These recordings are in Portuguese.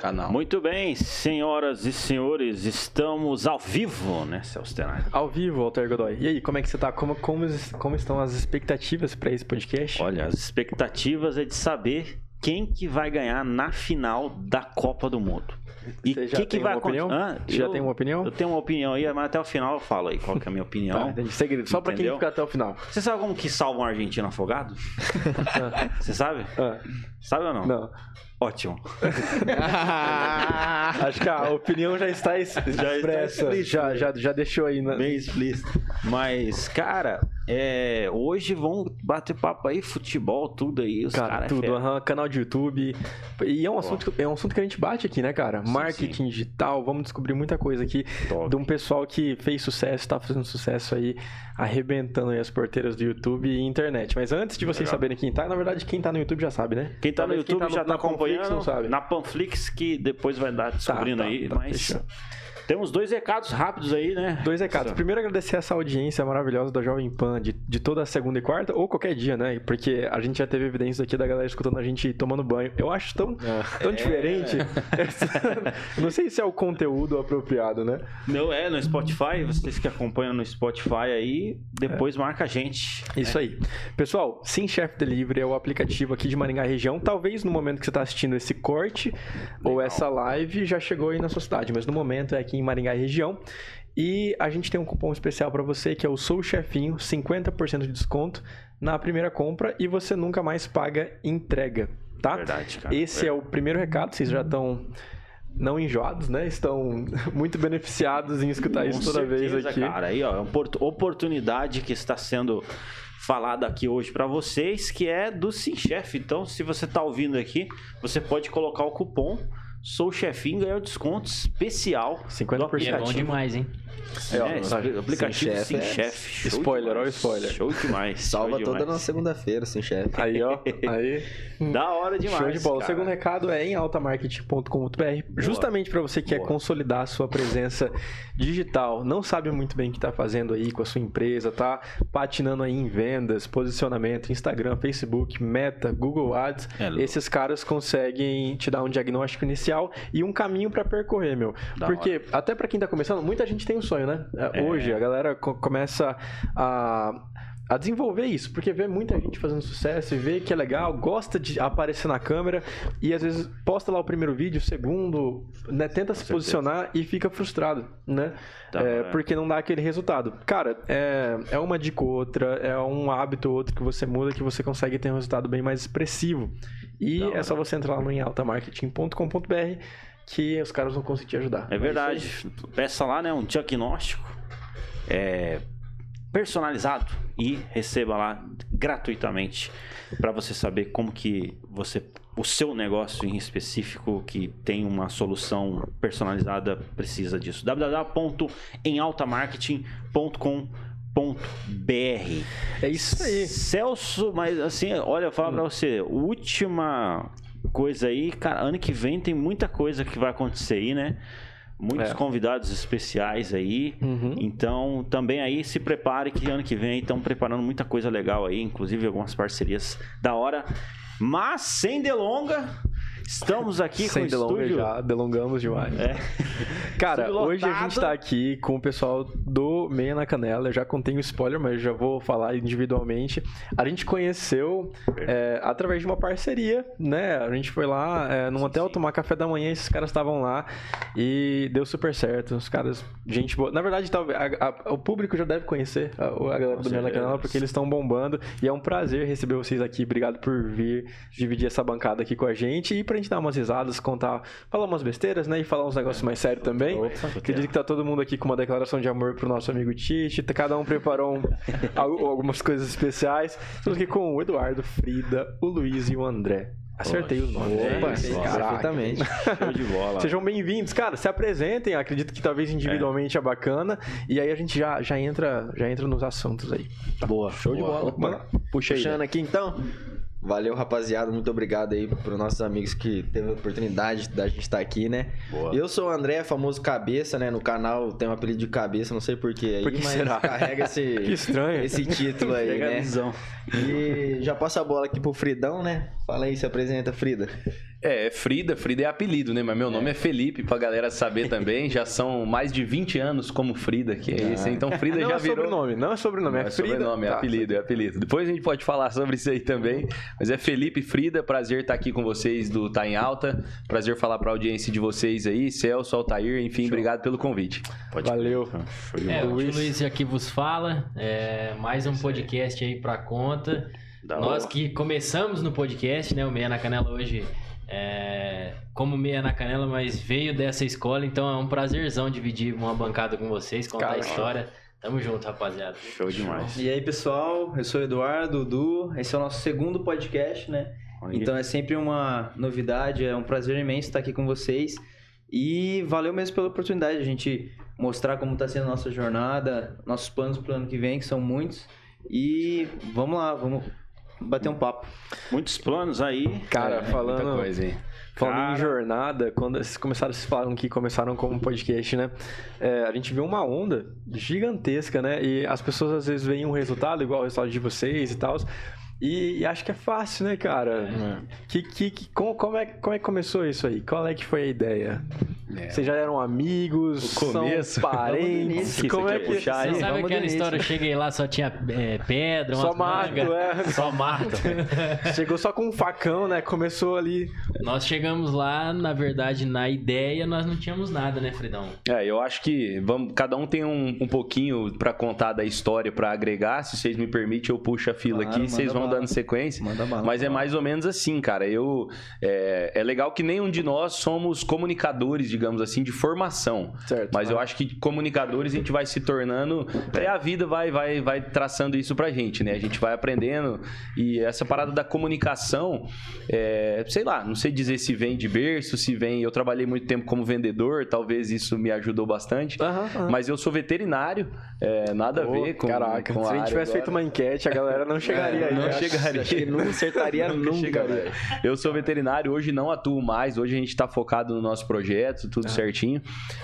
canal. Muito bem, senhoras e senhores, estamos ao vivo, né, Celso Tenari? Ao vivo, Walter Godoy. E aí, como é que você tá? Como, como, como estão as expectativas para esse podcast? Olha, as expectativas é de saber quem que vai ganhar na final da Copa do Mundo. E o que, que vai acontecer? opinião? Ah, Já eu- tem uma opinião? Eu tenho uma opinião aí, mas até o final eu falo aí qual que é a minha opinião. Tá. Segredo. Só pra quem ficar até o final. Você sabe como que salva um argentino afogado? Você sabe? Ah, Sabe ou não? não. Ótimo. Acho que a opinião já está es- expressa. Já, já, já deixou aí. Na... Bem explícito. Mas, cara, é, hoje vão bater papo aí, futebol, tudo aí. Os Cara, cara é tudo, fera. aham, canal de YouTube. E é um, assunto, é um assunto que a gente bate aqui, né, cara? Sim, Marketing digital, vamos descobrir muita coisa aqui Top. de um pessoal que fez sucesso, tá fazendo sucesso aí, arrebentando aí as porteiras do YouTube e internet. Mas antes de vocês Legal. sabeem quem tá, na verdade, quem tá no YouTube já sabe, né? Quem tá no Talvez quem YouTube já tá na Panflix acompanhando não sabe. na Panflix, que depois vai dar descobrindo tá, aí. tá, mas fechou. Temos dois recados rápidos aí, né? Dois recados. Primeiro, agradecer essa audiência maravilhosa da Jovem Pan de, de toda segunda e quarta, ou qualquer dia, né? Porque a gente já teve evidências aqui da galera escutando a gente tomando banho. Eu acho tão, tão diferente. Não sei se é o conteúdo apropriado, né? Não é no Spotify, vocês que acompanham no Spotify aí, depois marca a gente. Isso aí. Pessoal, Sim Chef Delivery é o aplicativo aqui de Maringá região. Talvez no momento que você está assistindo esse corte ou essa live já chegou aí na sua cidade, mas no momento é aqui em Maringá região. E a gente tem um cupom especial para você que é o Sou Chefinho, 50% de desconto na primeira compra e você nunca mais paga entrega, tá? Verdade, cara. Esse é o primeiro recado, vocês já estão não enjoados, né? Estão muito beneficiados em escutar isso toda vez certeza, aqui. Cara, aí, ó, é uma opor- oportunidade que está sendo falada aqui hoje para vocês, que é do Sim Chef. Então, se você tá ouvindo aqui, você pode colocar o cupom Sou Chefinho e ganhar um desconto especial. 50%. E é bom demais, hein? É, ó, É, aplicativo Sim Sim Chef é- Chef. Show Spoiler, olha o spoiler. Show demais. Salva show toda na segunda-feira, sim, chefe. Aí, ó. Aí. Da hora demais. Show de bola. O cara. segundo recado é em altamarketing.com.br, justamente para você que quer consolidar a sua presença digital, não sabe muito bem o que está fazendo aí com a sua empresa, tá patinando aí em vendas, posicionamento, Instagram, Facebook, Meta, Google Ads. É louco. Esses caras conseguem te dar um diagnóstico inicial e um caminho para percorrer, meu. Da Porque até para quem tá começando, muita gente tem um sonho, né? É. Hoje a galera co- começa a a desenvolver isso, porque vê muita gente fazendo sucesso e vê que é legal, gosta de aparecer na câmera e às vezes posta lá o primeiro vídeo, o segundo, né, tenta se certeza. posicionar e fica frustrado, né? Da É, hora. porque não dá aquele resultado. Cara, é, é uma dica ou outra, é um hábito ou outro que você muda que você consegue ter um resultado bem mais expressivo. E Da é só você entrar lá no enaltamarketing.com.br que os caras vão conseguir te ajudar. É verdade. Peça lá, né, um diagnóstico é, personalizado e receba lá gratuitamente para você saber como que você o seu negócio em específico que tem uma solução personalizada precisa disso. www.emaltamarketing.com.br É isso aí. Celso, mas assim, olha, eu falar pra você, última coisa aí, cara, ano que vem tem muita coisa que vai acontecer aí, né? Muitos É. convidados especiais aí. Uhum. Então, também aí se prepare que ano que vem estão preparando muita coisa legal aí, inclusive algumas parcerias da hora. Mas sem delonga, estamos aqui Sem com o delonga estúdio. já, delongamos demais. É. Cara, hoje a gente tá aqui com o pessoal do Meia na Canela. Eu já contei o spoiler, mas já vou falar individualmente. A gente conheceu é, através de uma parceria, né? A gente foi lá é, num hotel tomar café da manhã, esses caras estavam lá e deu super certo. Os caras, gente boa. Na verdade, talvez o público já deve conhecer a, a galera do Meia na. Canela, porque eles estão bombando. E é um prazer receber vocês aqui. Obrigado por vir dividir essa bancada aqui com a gente e pra gente dar umas risadas, contar, falar umas besteiras, né? E falar uns negócios mais sérios também. Acredito que tá todo mundo aqui com uma declaração de amor pro nosso amigo Tite. Cada um preparou um- al- algumas coisas especiais. Estamos aqui com o Eduardo, Frida, o Luiz e o André. Acertei os nomes. Opa, né? perfeitamente. Show de bola. Sejam bem-vindos, cara. Se apresentem. Acredito que talvez individualmente é. bacana. E aí a gente já, já, entra, já entra nos assuntos aí. Boa. Show de bola. Opa. Puxa aí. Puxando aqui então. Valeu, rapaziada. Muito obrigado aí para nossos amigos que teve a oportunidade da gente estar aqui, né? Boa. Eu sou o André, famoso Cabeça, né? No canal tem um apelido de Cabeça, não sei porquê aí, Por que mas será? carrega esse, estranho. esse título aí, né? E já passa a bola aqui pro Fridão, né? Fala aí, se apresenta, Frida. É, é Frida. Frida é apelido, né? Mas meu nome é, é Felipe, pra galera saber também. Já são mais de 20 anos como Frida, que é ah. esse. Então Frida não já é virou... Sobrenome, não é sobrenome, não é, é Frida. Sobrenome, é tá. apelido, é apelido. Depois a gente pode falar sobre isso aí também. Mas é Felipe Frida, prazer estar aqui com vocês do Tá em Alta. Prazer falar pra audiência de vocês aí. Celso, Altair, enfim, Show. obrigado pelo convite. Pode Valeu. É, o Luiz aqui vos fala. É, mais um podcast aí pra conta. Da Nós hora. que começamos no podcast, né? O Meia na Canela hoje é, como meia na canela, mas veio dessa escola, então é um prazerzão dividir uma bancada com vocês, contar Cara, a história. Tamo junto, rapaziada. Show demais. E aí, pessoal, eu sou o Eduardo, Dudu. Esse é o nosso segundo podcast, né? Então é sempre uma novidade, é um prazer imenso estar aqui com vocês. E valeu mesmo pela oportunidade de a gente mostrar como está sendo a nossa jornada, nossos planos para o ano que vem, que são muitos. E vamos lá, vamos bater um papo. Muitos planos aí. Cara, é, falando, coisa, hein? falando Cara... em jornada, quando vocês começaram, vocês falaram que começaram como podcast, né? É, a gente viu uma onda gigantesca, né? E as pessoas às vezes veem um resultado igual o resultado de vocês e tal. E, e, acho que é fácil, né, cara? É. Que, que, que, como, como, é, como é que começou isso aí? Qual é que foi a ideia? É. Vocês já eram amigos? O começo. São parentes? como é que... Puxar Você sabe aquela história? Eu cheguei lá, só tinha é, pedra, Só mato, é. Só mato. Chegou só com um facão, né? Começou ali... Nós chegamos lá, na verdade, na ideia, nós não tínhamos nada, né, Fredão? É, eu acho que vamos, cada um tem um, um pouquinho para contar da história, para agregar. Se vocês me permitem, eu puxo a fila claro, aqui. Vocês vão dando sequência. Manda bala, mas é mais ou menos assim, cara. Eu é, é legal que nenhum de nós somos comunicadores, digamos assim, de formação. Certo. Mas eu acho que comunicadores a gente vai se tornando. É, a vida vai, vai, vai traçando isso pra gente, né? A gente vai aprendendo. E essa parada da comunicação, é, sei lá, não sei dizer se vem de berço, se vem. Eu trabalhei muito tempo como vendedor, talvez isso me ajudou bastante. Uhum, uhum. Mas eu sou veterinário, é, nada oh, a ver com. Caraca, com se a gente tivesse agora. feito uma enquete, a galera não chegaria é, aí. Não? Chegaria. Acho que não acertaria nunca. Chegaria. Eu sou veterinário, hoje não atuo mais, hoje a gente está focado no nosso projeto, tudo ah. certinho.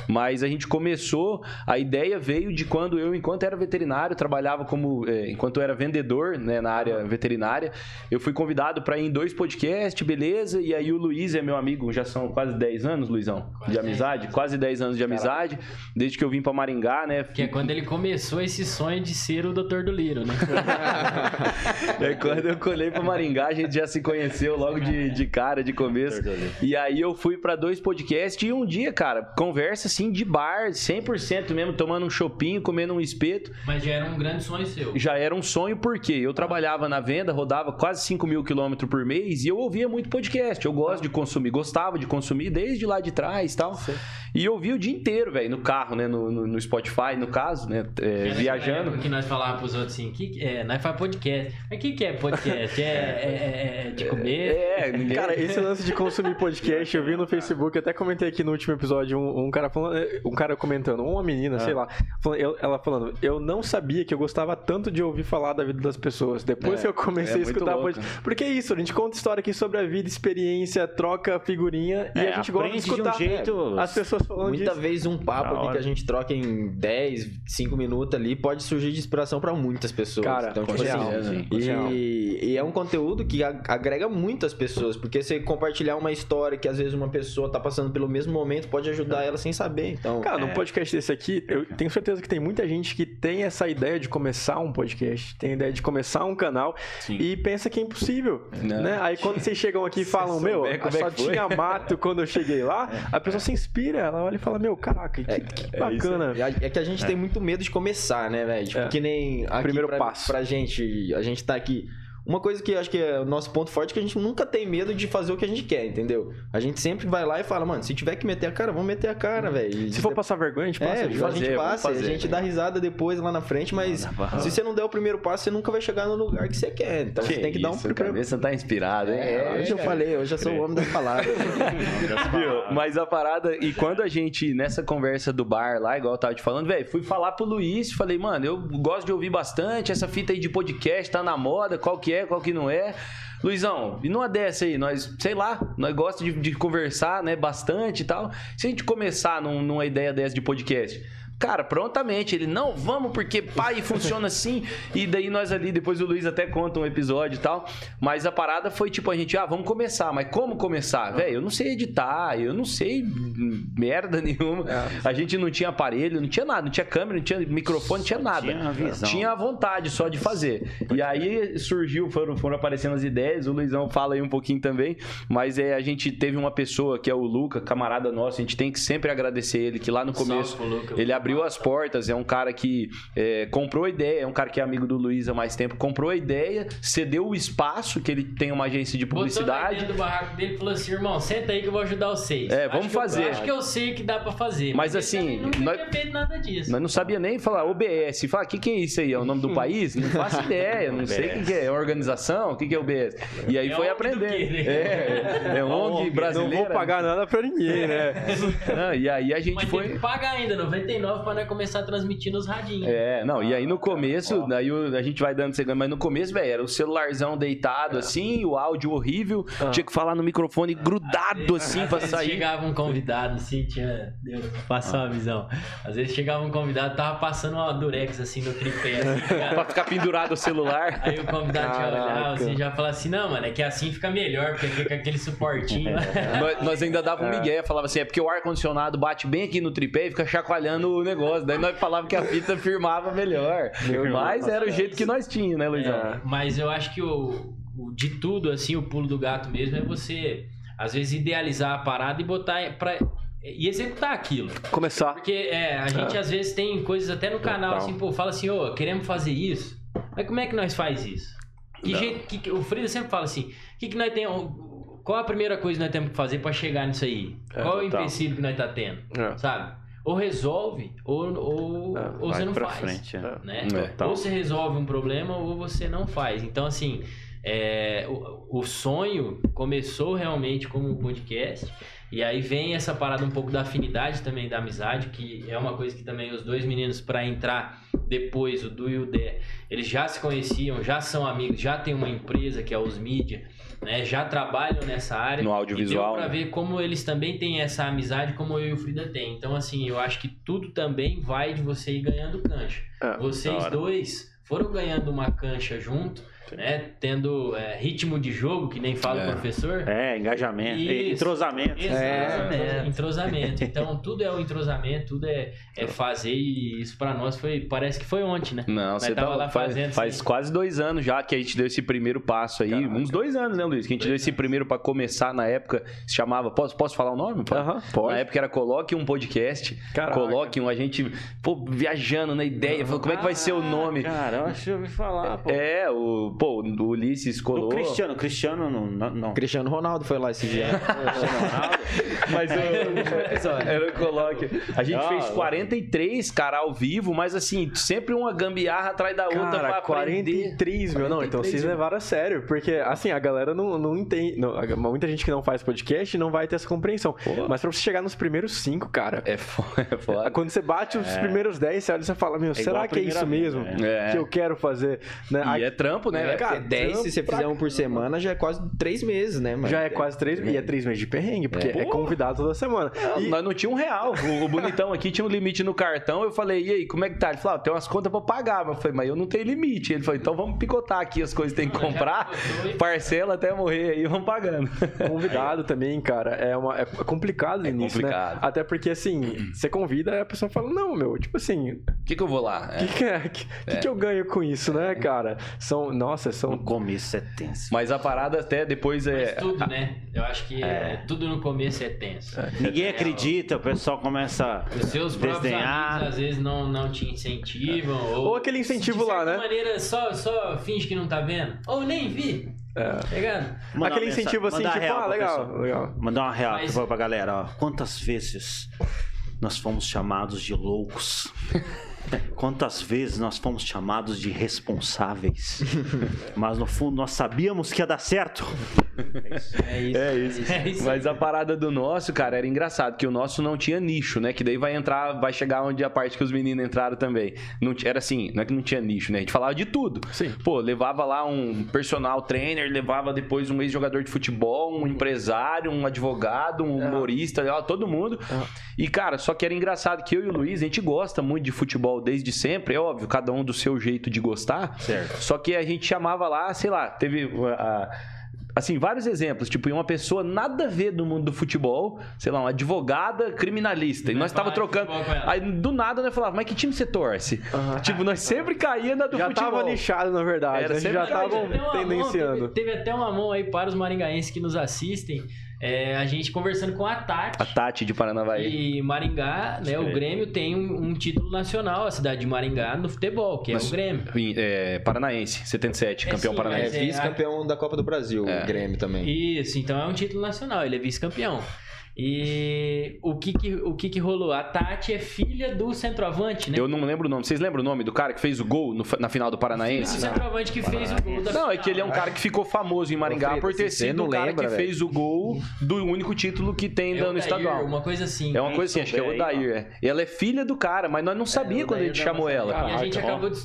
Mas a gente começou, a ideia veio de quando eu, enquanto era veterinário, trabalhava como. É, enquanto eu era vendedor né, na área veterinária, eu fui convidado para ir em dois podcasts, beleza? E aí o Luiz é meu amigo, já são quase 10 anos, Luizão, quase de amizade, 10 quase 10 anos de amizade, Caraca. desde que eu vim para Maringá, né? Que é quando ele começou esse sonho de ser o Dr. do Liro, né? é quando eu colhei para Maringá, a gente já se conheceu logo de, de cara, de começo. E aí eu fui para dois podcasts e um dia, cara, conversa assim de bar, 100% mesmo, tomando um chopinho, comendo um espeto. Mas já era um grande sonho seu. Já era um sonho porque eu trabalhava na venda, rodava quase 5 mil quilômetros por mês e eu ouvia muito podcast. Eu gosto de consumir, gostava de consumir desde lá de trás e tal. Sim. E eu ouvia o dia inteiro, velho, no carro, né? No, no, no, Spotify, no caso, né? É, viajando. que nós falávamos pros outros assim, que, é, nós faz podcast. Mas o que, que é podcast? É, é, é, de comer? É, ninguém... Cara, esse lance de consumir podcast, eu vi no Facebook, até comentei aqui no último episódio, um, um cara falando, um cara comentando, uma menina, ah. sei lá, falando, ela falando, eu não sabia que eu gostava tanto de ouvir falar da vida das pessoas. Depois que eu comecei a escutar podcast. Porque é isso, a gente conta história aqui sobre a vida, experiência, troca figurinha e a gente gosta de escutar de um jeito... as pessoas falando Muita disso. vez um papo aqui que a gente troca em 10, 5 minutos ali pode surgir de inspiração para muitas pessoas. Cara, então, tipo assim, e, e, é um conteúdo que agrega muitas pessoas, porque você compartilhar uma história que às vezes uma pessoa tá passando pelo mesmo momento pode ajudar ela sem saber. Então, cara, é... num podcast desse aqui, eu tenho certeza que tem muita gente que tem essa ideia de começar um podcast, tem a ideia de começar um canal Sim. e pensa que é impossível, Não. né? Aí quando vocês chegam aqui e falam, meu, só é tinha mato quando eu cheguei lá, a pessoa se inspira, ela olha e fala, meu, caraca, que, é, que bacana. É, é, que a gente tem muito medo de começar, né, velho? Tipo, que nem aqui Primeiro pra, passo. pra gente, a gente tá aqui uma coisa que eu acho que é o nosso ponto forte é que a gente nunca tem medo de fazer o que a gente quer, entendeu? A gente sempre vai lá e fala, mano, se tiver que meter a cara, vamos meter a cara, velho. Se for passar vergonha, a gente passa. É, a gente passa, a gente dá risada depois lá na frente, mas se você não der o primeiro passo, você nunca vai chegar no lugar que você quer. Então que você tem que dar um primeiro. Cabeça tá inspirada, hein? É, hoje eu falei, hoje eu sou o homem das palavras. mas a parada, e quando a gente, nessa conversa do bar lá, igual eu tava te falando, velho, fui falar pro Luiz, falei, mano, eu gosto de ouvir bastante, essa fita aí de podcast tá na moda, qual que é, qual que não é. Luizão, e numa dessa aí, nós, sei lá, nós gostamos de, de conversar, né, bastante e tal. Se a gente começar num, numa ideia dessa de podcast, Cara, prontamente. Ele, não, vamos, porque pai funciona assim. E daí nós ali, depois o Luiz até conta um episódio e tal. Mas a parada foi tipo, a gente, ah, vamos começar. Mas como começar? Velho, eu não sei editar, eu não sei merda nenhuma. É. A gente não tinha aparelho, não tinha nada, não tinha câmera, não tinha microfone, não tinha nada. Tinha, visão. tinha a vontade só de fazer. E aí surgiu, foram, foram aparecendo as ideias, o Luizão fala aí um pouquinho também. Mas é, a gente teve uma pessoa que é o Luca, camarada nosso, a gente tem que sempre agradecer ele, que lá no começo ele abriu as portas, é um cara que é, comprou a ideia, é um cara que é amigo do Luiz há mais tempo, comprou a ideia, cedeu o espaço, que ele tem uma agência de publicidade. Botou do barraco dele e falou assim, irmão, senta aí que eu vou ajudar vocês. É, vamos acho fazer. Eu, acho que eu sei que dá pra fazer. Mas, mas assim, nunca nós, tinha feito nada disso. Nós não sabia nem falar OBS. Fala, o que, que é isso aí? É o nome do país? Não faço ideia, não sei o que, que, é. É organização? O que, que é OBS? E aí é foi aprender. É, é ONG brasileira. Não vou pagar nada pra ninguém, né? Não, e aí a gente mas foi. Tem que pagar ainda, 99 pra nós começar a transmitir nos radinhos. É, não, e aí no começo, daí a gente vai dando segundo, mas no começo, velho, era o celularzão deitado assim, o áudio horrível, ah. tinha que falar no microfone grudado assim pra sair. Chegava um convidado assim, tinha. Deu, passou a visão. Às vezes chegava um convidado, tava passando uma durex assim no tripé. Assim, pra ficar pendurado o celular. Aí o convidado Caraca. já olhava assim, já falava assim: não, mano, é que assim fica melhor, porque fica aquele suportinho. nós, nós, ainda dava um é. migué, falava assim: é porque o ar-condicionado bate bem aqui no tripé e fica chacoalhando o negócio. Daí nós falava que a fita firmava melhor. Mas era o jeito que nós tínhamos, né, Luizão? É, mas eu acho que o, o, de tudo, assim, o pulo do gato mesmo é você, às vezes, idealizar a parada e botar pra, e executar aquilo. Começar. Porque é, a gente é. às vezes tem coisas até no canal, Total. assim, pô, fala assim, ô, oh, queremos fazer isso. Mas como é que nós faz isso? Que jeito, que, o Frida sempre fala assim, o que, que nós temos. Qual a primeira coisa que nós temos que fazer para chegar nisso aí? É, qual é o empecilho que nós tá tendo? É. Sabe? Ou resolve, ou, ou, é, ou você não faz. Frente, é. né? Ou você resolve um problema, ou você não faz. Então, assim, é, o, o, sonho começou realmente como um podcast. E aí vem essa parada um pouco da afinidade também da amizade, que é uma coisa que também os dois meninos, para entrar depois, o Du e o Dé, eles já se conheciam, já são amigos, já tem uma empresa que é os Mídia, né? Já trabalham nessa área. No audiovisual. para né? ver como eles também têm essa amizade, como eu e o Frida tem. Então, assim, eu acho que tudo também vai de você ir ganhando cancha. É, Vocês dois foram ganhando uma cancha junto né? Tendo é, ritmo de jogo, que nem fala é. o professor. É, engajamento, Isso. entrosamento. É. Entrosamento. Então, tudo é o entrosamento, tudo é, é fazer e isso para nós foi, parece que foi ontem, né? Não, você tava tá, lá faz, fazendo. Faz assim. quase dois anos já que a gente deu esse primeiro passo aí, Caraca. uns dois anos, né, Luiz? Que a gente dois deu esse anos. primeiro para começar na época, se chamava, posso, posso falar o nome? Aham, pode. Na época era Coloque um Podcast, Caraca. Coloque um, a gente, pô, viajando na ideia, falou, como é que vai ser o nome? Cara, eu acho que eu ouvi falar, pô. É, o pô, o Ulisses colou. O Cristiano, Cristiano não, não. Cristiano Ronaldo foi lá esse dia. mas era o coloque. A gente ah, fez 43, cara, ao vivo, mas assim, sempre uma gambiarra atrás da outra cara, pra 43, meu. Não, então vocês levaram a sério. Porque, assim, a galera não, não entende. Não, muita gente que não faz podcast não vai ter essa compreensão. Pô. Mas pra você chegar nos primeiros cinco, cara. É foda. É foda. Quando você bate os é. primeiros 10, você olha e você fala, meu, é será que é isso mesmo né? que eu quero fazer? Né? E Aí, é trampo, né? É, cara, 10, se você fizer um por semana, já é quase três meses, né? Mas já é quase três meses. E é três meses de perrengue, porque é, é convidado toda semana. Não, e... Nós não tinha um real. O, o, bonitão aqui tinha um limite no cartão. Eu falei, e aí, como é que tá? Ele falou, ah, tem umas contas pra pagar. Eu falei, mas eu não tenho limite. Ele falou, então vamos picotar aqui as coisas que tem que comprar, parcela até morrer aí, vamos pagando. Convidado também, cara, é, uma, é complicado no é início, né? complicado. né? Até porque, assim, você convida, e a pessoa fala, não, meu, tipo assim... O que que eu vou lá? O que, que, é, que, é. que, eu ganho com isso, né, cara? São, nossa, são... No começo é tenso. Mas a parada até depois é... Mas tudo, né? Eu acho que é. tudo no começo é tenso. Ninguém acredita, o pessoal começa Os seus desenhar. Amigos, às vezes não, não te incentivam. Ou, ou aquele incentivo lá, né? De maneira só, só finge que não tá vendo. Ou nem vi. É. Tá Aquele incentivo assim, tipo, ah, legal, legal. Mandar uma real Mas... pra galera, ó. Quantas vezes nós fomos chamados de loucos? Quantas vezes nós fomos chamados de responsáveis? Mas no fundo nós sabíamos que ia dar certo. É isso. É isso. É isso. Mas a parada do nosso, cara, era engraçado, que o nosso não tinha nicho, né? Que daí vai entrar, vai chegar onde a parte que os meninos entraram também. Não, era assim, não é que não tinha nicho, né? A gente falava de tudo. Sim. Pô, levava lá um personal trainer, levava depois um ex-jogador de futebol, um empresário, um advogado, um é. humorista, todo mundo. É. E, cara, só que era engraçado que eu e o Luiz, a gente gosta muito de futebol desde sempre, é óbvio, cada um do seu jeito de gostar. Certo. Só que a gente chamava lá, sei lá, teve a assim, vários exemplos. Tipo, uma pessoa nada a ver do mundo do futebol, sei lá, uma advogada criminalista. E nós tava trocando. Aí do nada nós falava, mas que time você torce? Uhum. Tipo, nós sempre caía na do já futebol. Já tava nichado, na verdade. Era, já estavam tendenciando. Mão, teve, teve até uma mão aí para os maringaenses que nos assistem. É, a gente conversando com a Tati. A Tati de Paranavaí. E Maringá, né? O Grêmio tem um, um, título nacional, a cidade de Maringá, no futebol, que é Mas, o Grêmio. É, paranaense, 77, é, campeão sim, paranaense. É, vice-campeão da Copa do Brasil, é. o Grêmio também. Isso, então é um título nacional, ele é vice-campeão. E o que que, o que que rolou? A Tati é filha do centroavante, né? Eu não lembro o nome. Vocês lembram o nome do cara que fez o gol no, na final do Paranaense? O centroavante que fez o gol da Não, final, é que ele é um cara que ficou famoso em Maringá por ter sido o cara lembra, que véio. fez o gol do único título que tem é no estadual. Uma coisa assim. É uma coisa assim, acho que é o Dair. É. E ela é filha do cara, mas nós não sabíamos é, quando a gente chamou ela. E a gente acabou de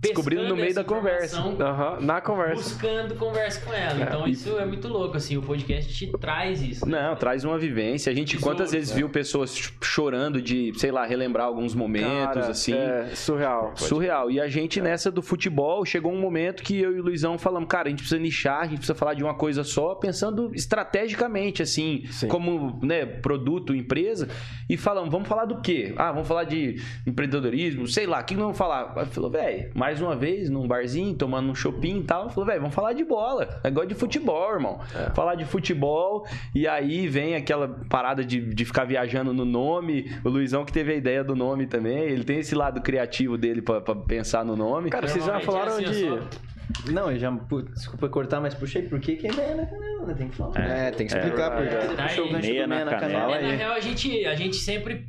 descobrindo no meio da conversa. Uhum, na conversa. Buscando conversa com ela. É, então e... isso é muito louco, assim. O podcast te traz isso. Né? Não, traz uma vivência. A gente quantas vezes é. viu pessoas chorando de, sei lá, relembrar alguns momentos, Cara, assim. É surreal. Surreal. E a gente, é. nessa do futebol, chegou um momento que eu e o Luizão falamos, cara, a gente precisa nichar, a gente precisa falar de uma coisa só, pensando estrategicamente, assim, Sim. como né, produto, empresa. E falamos, vamos falar do quê? Ah, vamos falar de empreendedorismo, sei lá, o que não vamos falar? Falou, velho, mais uma vez num barzinho, tomando um shopping e tal. Falou, velho, vamos falar de bola. Negócio de futebol, irmão. É. Falar de futebol. E aí vem aquela parada de, de ficar viajando no nome. O Luizão que teve a ideia do nome também. Ele tem esse lado criativo dele para pensar no nome. Cara, vocês já falaram é assim, de. Não, eu já. Desculpa cortar, mas puxei por que é meia na canela, né? Tem que falar. É, tem que explicar é, por quê. Tá puxou o gancho meia na, canela. canela. É, na real, a gente, a gente sempre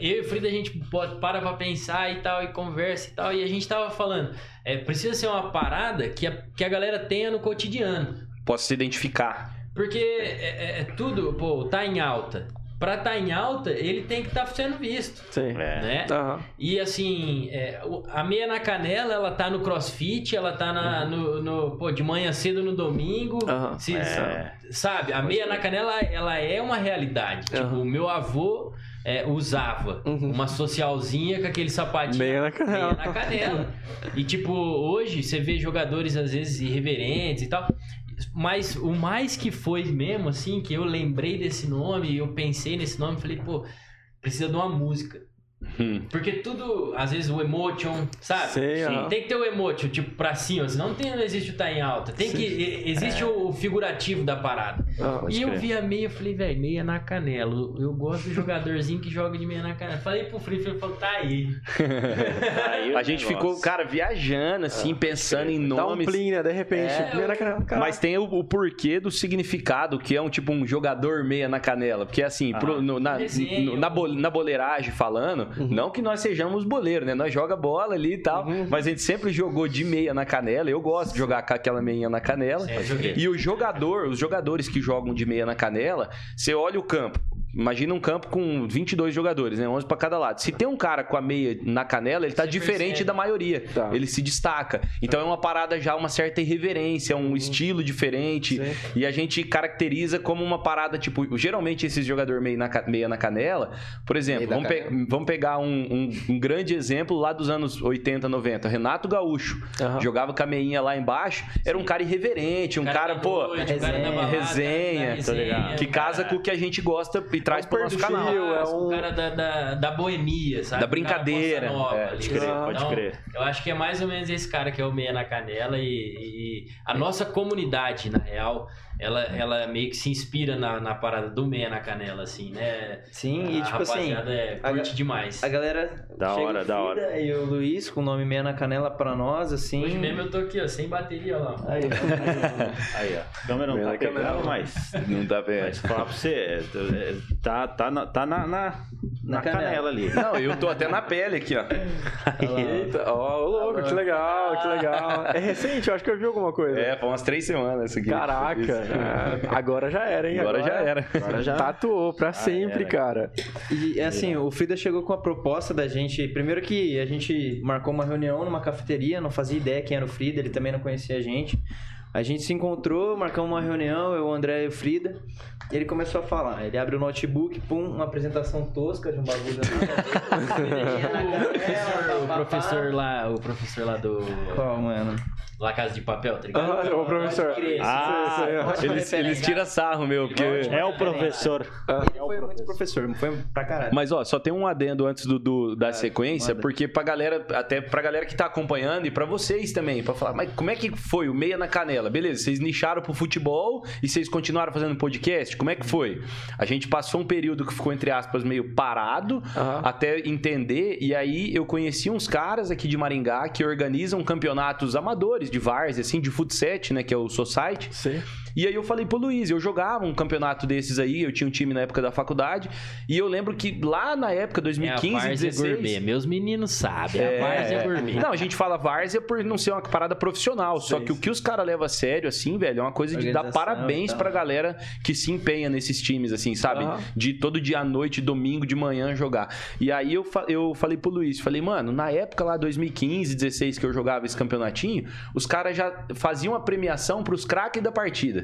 eu e o Frida, a gente para pra pensar e tal, e conversa e tal, e a gente tava falando, é, precisa ser uma parada que a, que a galera tenha no cotidiano. Possa se identificar. Porque é, é, é tudo, pô, tá em alta. Pra estar tá em alta, ele tem que estar tá sendo visto. Sim. É. Né? Uhum. E assim, é, a meia na canela, ela tá no crossfit, ela tá na, uhum. no, no, pô, de manhã cedo no domingo. Uhum. Se, é. Sabe, a meia na canela, ela é uma realidade. Tipo, o meu avô é, usava uhum. uma socialzinha com aquele sapatinho meia na canela. Meia na canela. e tipo, hoje você vê jogadores às vezes irreverentes e tal. Mas o mais que foi mesmo, assim, que eu lembrei desse nome, eu pensei nesse nome, falei, pô, precisa de uma música. Hum. Porque tudo, às vezes o emotion, sabe? Sei, Sim. Tem que ter o emotion, tipo, pra cima, senão não, tem, não existe o tá em alta. Tem Sim. que. Existe é. o figurativo da parada. Ah, e eu vi a meia, falei, velho, meia na canela. Eu gosto do jogadorzinho que joga de meia na canela. Falei pro Free, ele falou, tá aí. tá aí a gente ficou, cara, viajando, assim, ah, pensando em nomes. Dá um plim, né? De repente, é, meia na canela. Mas tem o, o, porquê do significado, que é um tipo um jogador meia na canela. Porque assim, ah, pro, no, na, no, na, na boleiragem falando, Uhum. Não que nós sejamos boleiro, né? Nós joga bola ali e tal, uhum. mas a gente sempre jogou de meia na canela. Eu gosto de jogar com aquela meia na canela. É, e o jogador, os jogadores que jogam de meia na canela, você olha o campo. Imagina um campo com 22 jogadores, né? 11 para cada lado. Se tem um cara com a meia na canela, ele tá Você diferente percebe. da maioria. Tá. Ele se destaca. Então é uma parada já, uma certa irreverência, um uhum. estilo diferente. Sim. E a gente caracteriza como uma parada, tipo, geralmente esses jogadores meia na, meia na canela, por exemplo, vamos, pe vamos, pegar um, um, um, grande exemplo lá dos anos 80, 90. Renato Gaúcho. Uhum. Jogava com a meinha lá embaixo. Era um cara irreverente, um cara, cara pô, noite, resenha, cara balada, resenha, resenha que casa com o que a gente gosta traz pro nosso canal. É um... O cara da, da, da boemia, sabe? Da brincadeira. Nova, é, pode crer, pode então, crer. Eu acho que é mais ou menos esse cara que é o Meia na Canela e, e a nossa comunidade, na real, ela, ela meio que se inspira na, na parada do meia na canela, assim, né? Sim, a e tipo assim. É, curte a, demais. A galera. Da hora, da hora. E o Luiz com o nome meia na canela pra nós, assim. Hoje mesmo eu tô aqui, ó, sem bateria lá. Aí, aí ó. A câmera não meia tá pegando, mas. Não tá vendo. Mas falar pra você, é, é, Tá, tá, na, tá na, na, na canela. canela. ali. Não, eu tô até na pele aqui, ó. Eita, ó, louco, que legal, que legal. É recente, eu acho que eu vi alguma coisa. É, foi umas três semanas isso aqui. Caraca, é, agora já era, hein? Agora, agora já era. Agora já tatuou pra sempre, era. cara. E assim, o Frida chegou com a proposta da gente. Primeiro que a gente marcou uma reunião numa cafeteria, não fazia ideia quem era o Frida, ele também não conhecia a gente. A gente se encontrou, marcamos uma reunião, eu, o André e o Frida. E ele começou a falar. Ele abre o notebook, pum, uma apresentação tosca de um bagulho. o professor lá, o professor lá do. Qual, mano? La Casa de Papel, tá ligado? Ah, o professor. Ah, eles, eles tiram sarro, meu, porque... É o professor. Ah. Ele foi muito professor, foi pra caralho. Mas, ó, só tem um adendo antes do, do da sequência, porque pra galera, até pra galera que tá acompanhando e pra vocês também, pra falar, mas como é que foi o Meia na Canela? Beleza, vocês nicharam pro futebol e vocês continuaram fazendo podcast? Como é que foi? A gente passou um período que ficou, entre aspas, meio parado, até entender, e aí eu conheci uns caras aqui de Maringá que organizam campeonatos amadores, de várzea, assim, de futset, né? Que é o Society. Sim. E aí eu falei pro Luiz, eu jogava um campeonato desses aí, eu tinha um time na época da faculdade, e eu lembro que lá na época, 2015, é a 16... gourmet, meus meninos sabem, é, a várzea gourmet. Não, a gente fala várzea por não ser uma parada profissional, só que o que os caras levam a sério, assim, velho, é uma coisa de dar parabéns pra galera que se empenha nesses times, assim, sabe? Uhum. De todo dia à noite, domingo de manhã jogar. E aí eu, eu falei pro Luiz, falei, mano, na época lá, 2015, 16, que eu jogava esse campeonatinho, os caras já faziam a premiação pros craques da partida.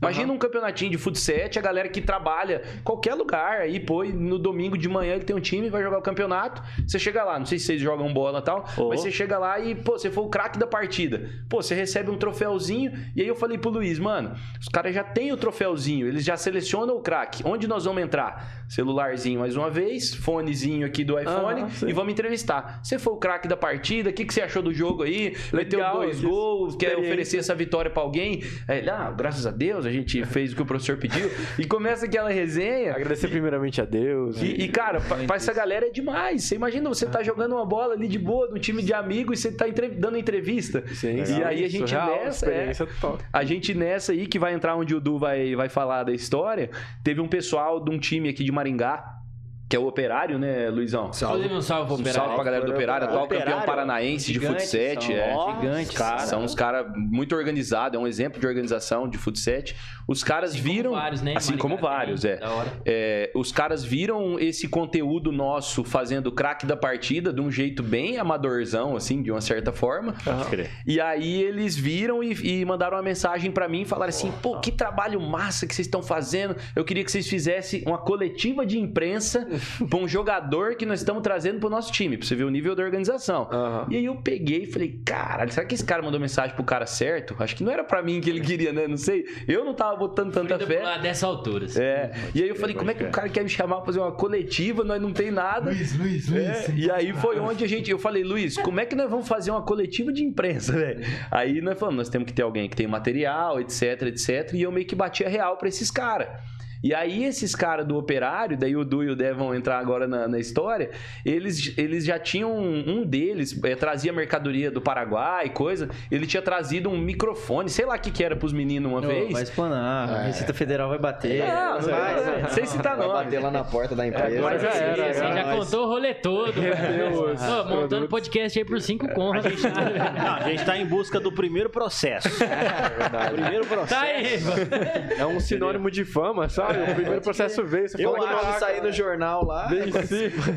Imagina uhum. um campeonatinho de futsal, a galera que trabalha qualquer lugar aí, pô, no domingo de manhã ele tem um time, vai jogar o campeonato. Você chega lá, não sei se vocês jogam bola e tal, oh. mas você chega lá e, pô, você foi o craque da partida. Pô, você recebe um troféuzinho. E aí eu falei pro Luiz, mano, os caras já têm o troféuzinho, eles já selecionam o craque. Onde nós vamos entrar? Celularzinho mais uma vez, fonezinho aqui do iPhone e vamos entrevistar. Você foi o craque da partida, o que, que você achou do jogo aí? Meteu dois gols, quer oferecer essa vitória para alguém? Aí, ah, graças a Deus, a gente fez o que o professor pediu. E começa aquela resenha. Agradecer primeiramente a Deus. E, e cara, para essa galera é demais. Você imagina, você tá jogando uma bola ali de boa, num time de amigos, e você tá entre... dando entrevista. Sim, e aí a gente Surreal, nessa. É, a gente nessa aí, que vai entrar onde o Du vai, vai falar da história, teve um pessoal de um time aqui de Maringá que é o Operário, né, Luizão? Salve. um salve pro Operário. Um salve pra galera do Operário, atual operário, campeão paranaense de futsal. É. Gigantes. Cara. São uns caras muito organizados, é um exemplo de organização de futsal. Os caras assim viram. Como vários, né? Assim como vários, é. é. Os caras viram esse conteúdo nosso fazendo craque da partida de um jeito bem amadorzão, assim, de uma certa forma. Uhum. E aí eles viram e, e mandaram uma mensagem para mim e falaram assim: pô, que trabalho massa que vocês estão fazendo. Eu queria que vocês fizessem uma coletiva de imprensa pra um jogador que nós estamos trazendo pro nosso time, pra você ver o nível da organização. Uhum. E aí eu peguei e falei, caralho, será que esse cara mandou mensagem pro cara certo? Acho que não era para mim que ele queria, né? Não sei. Eu não tava botando tanta fé. Dessa altura. Assim. É. E aí eu falei, como é que o cara quer me chamar pra fazer uma coletiva? Nós não tem nada. Luiz, Luiz, Luiz. É. E aí foi onde a gente. Eu falei, Luiz, como é que nós vamos fazer uma coletiva de imprensa, velho? Aí nós falamos, nós temos que ter alguém que tem material, etc, etc. E eu meio que bati a real pra esses caras. E aí esses caras do operário, daí o Du e o Dev vão entrar agora na, na história, eles, eles já tinham, um deles é, trazia mercadoria do Paraguai, e coisa, ele tinha trazido um microfone, sei lá o que que era pros meninos uma vez. Vai explanar, a é. Receita Federal vai bater. Não, não vai, não sei se tá não. Vai bater lá na porta da empresa. É, mas já era. Assim, já, já contou o rolê todo. Deus, Pô, montando podcast aí por cinco contos. A gente, não, a gente tá em busca do primeiro processo. É verdade. Primeiro processo. Tá aí. É um sinônimo de fama, sabe? O primeiro processo veio. Você eu falou acho que sair no jornal lá.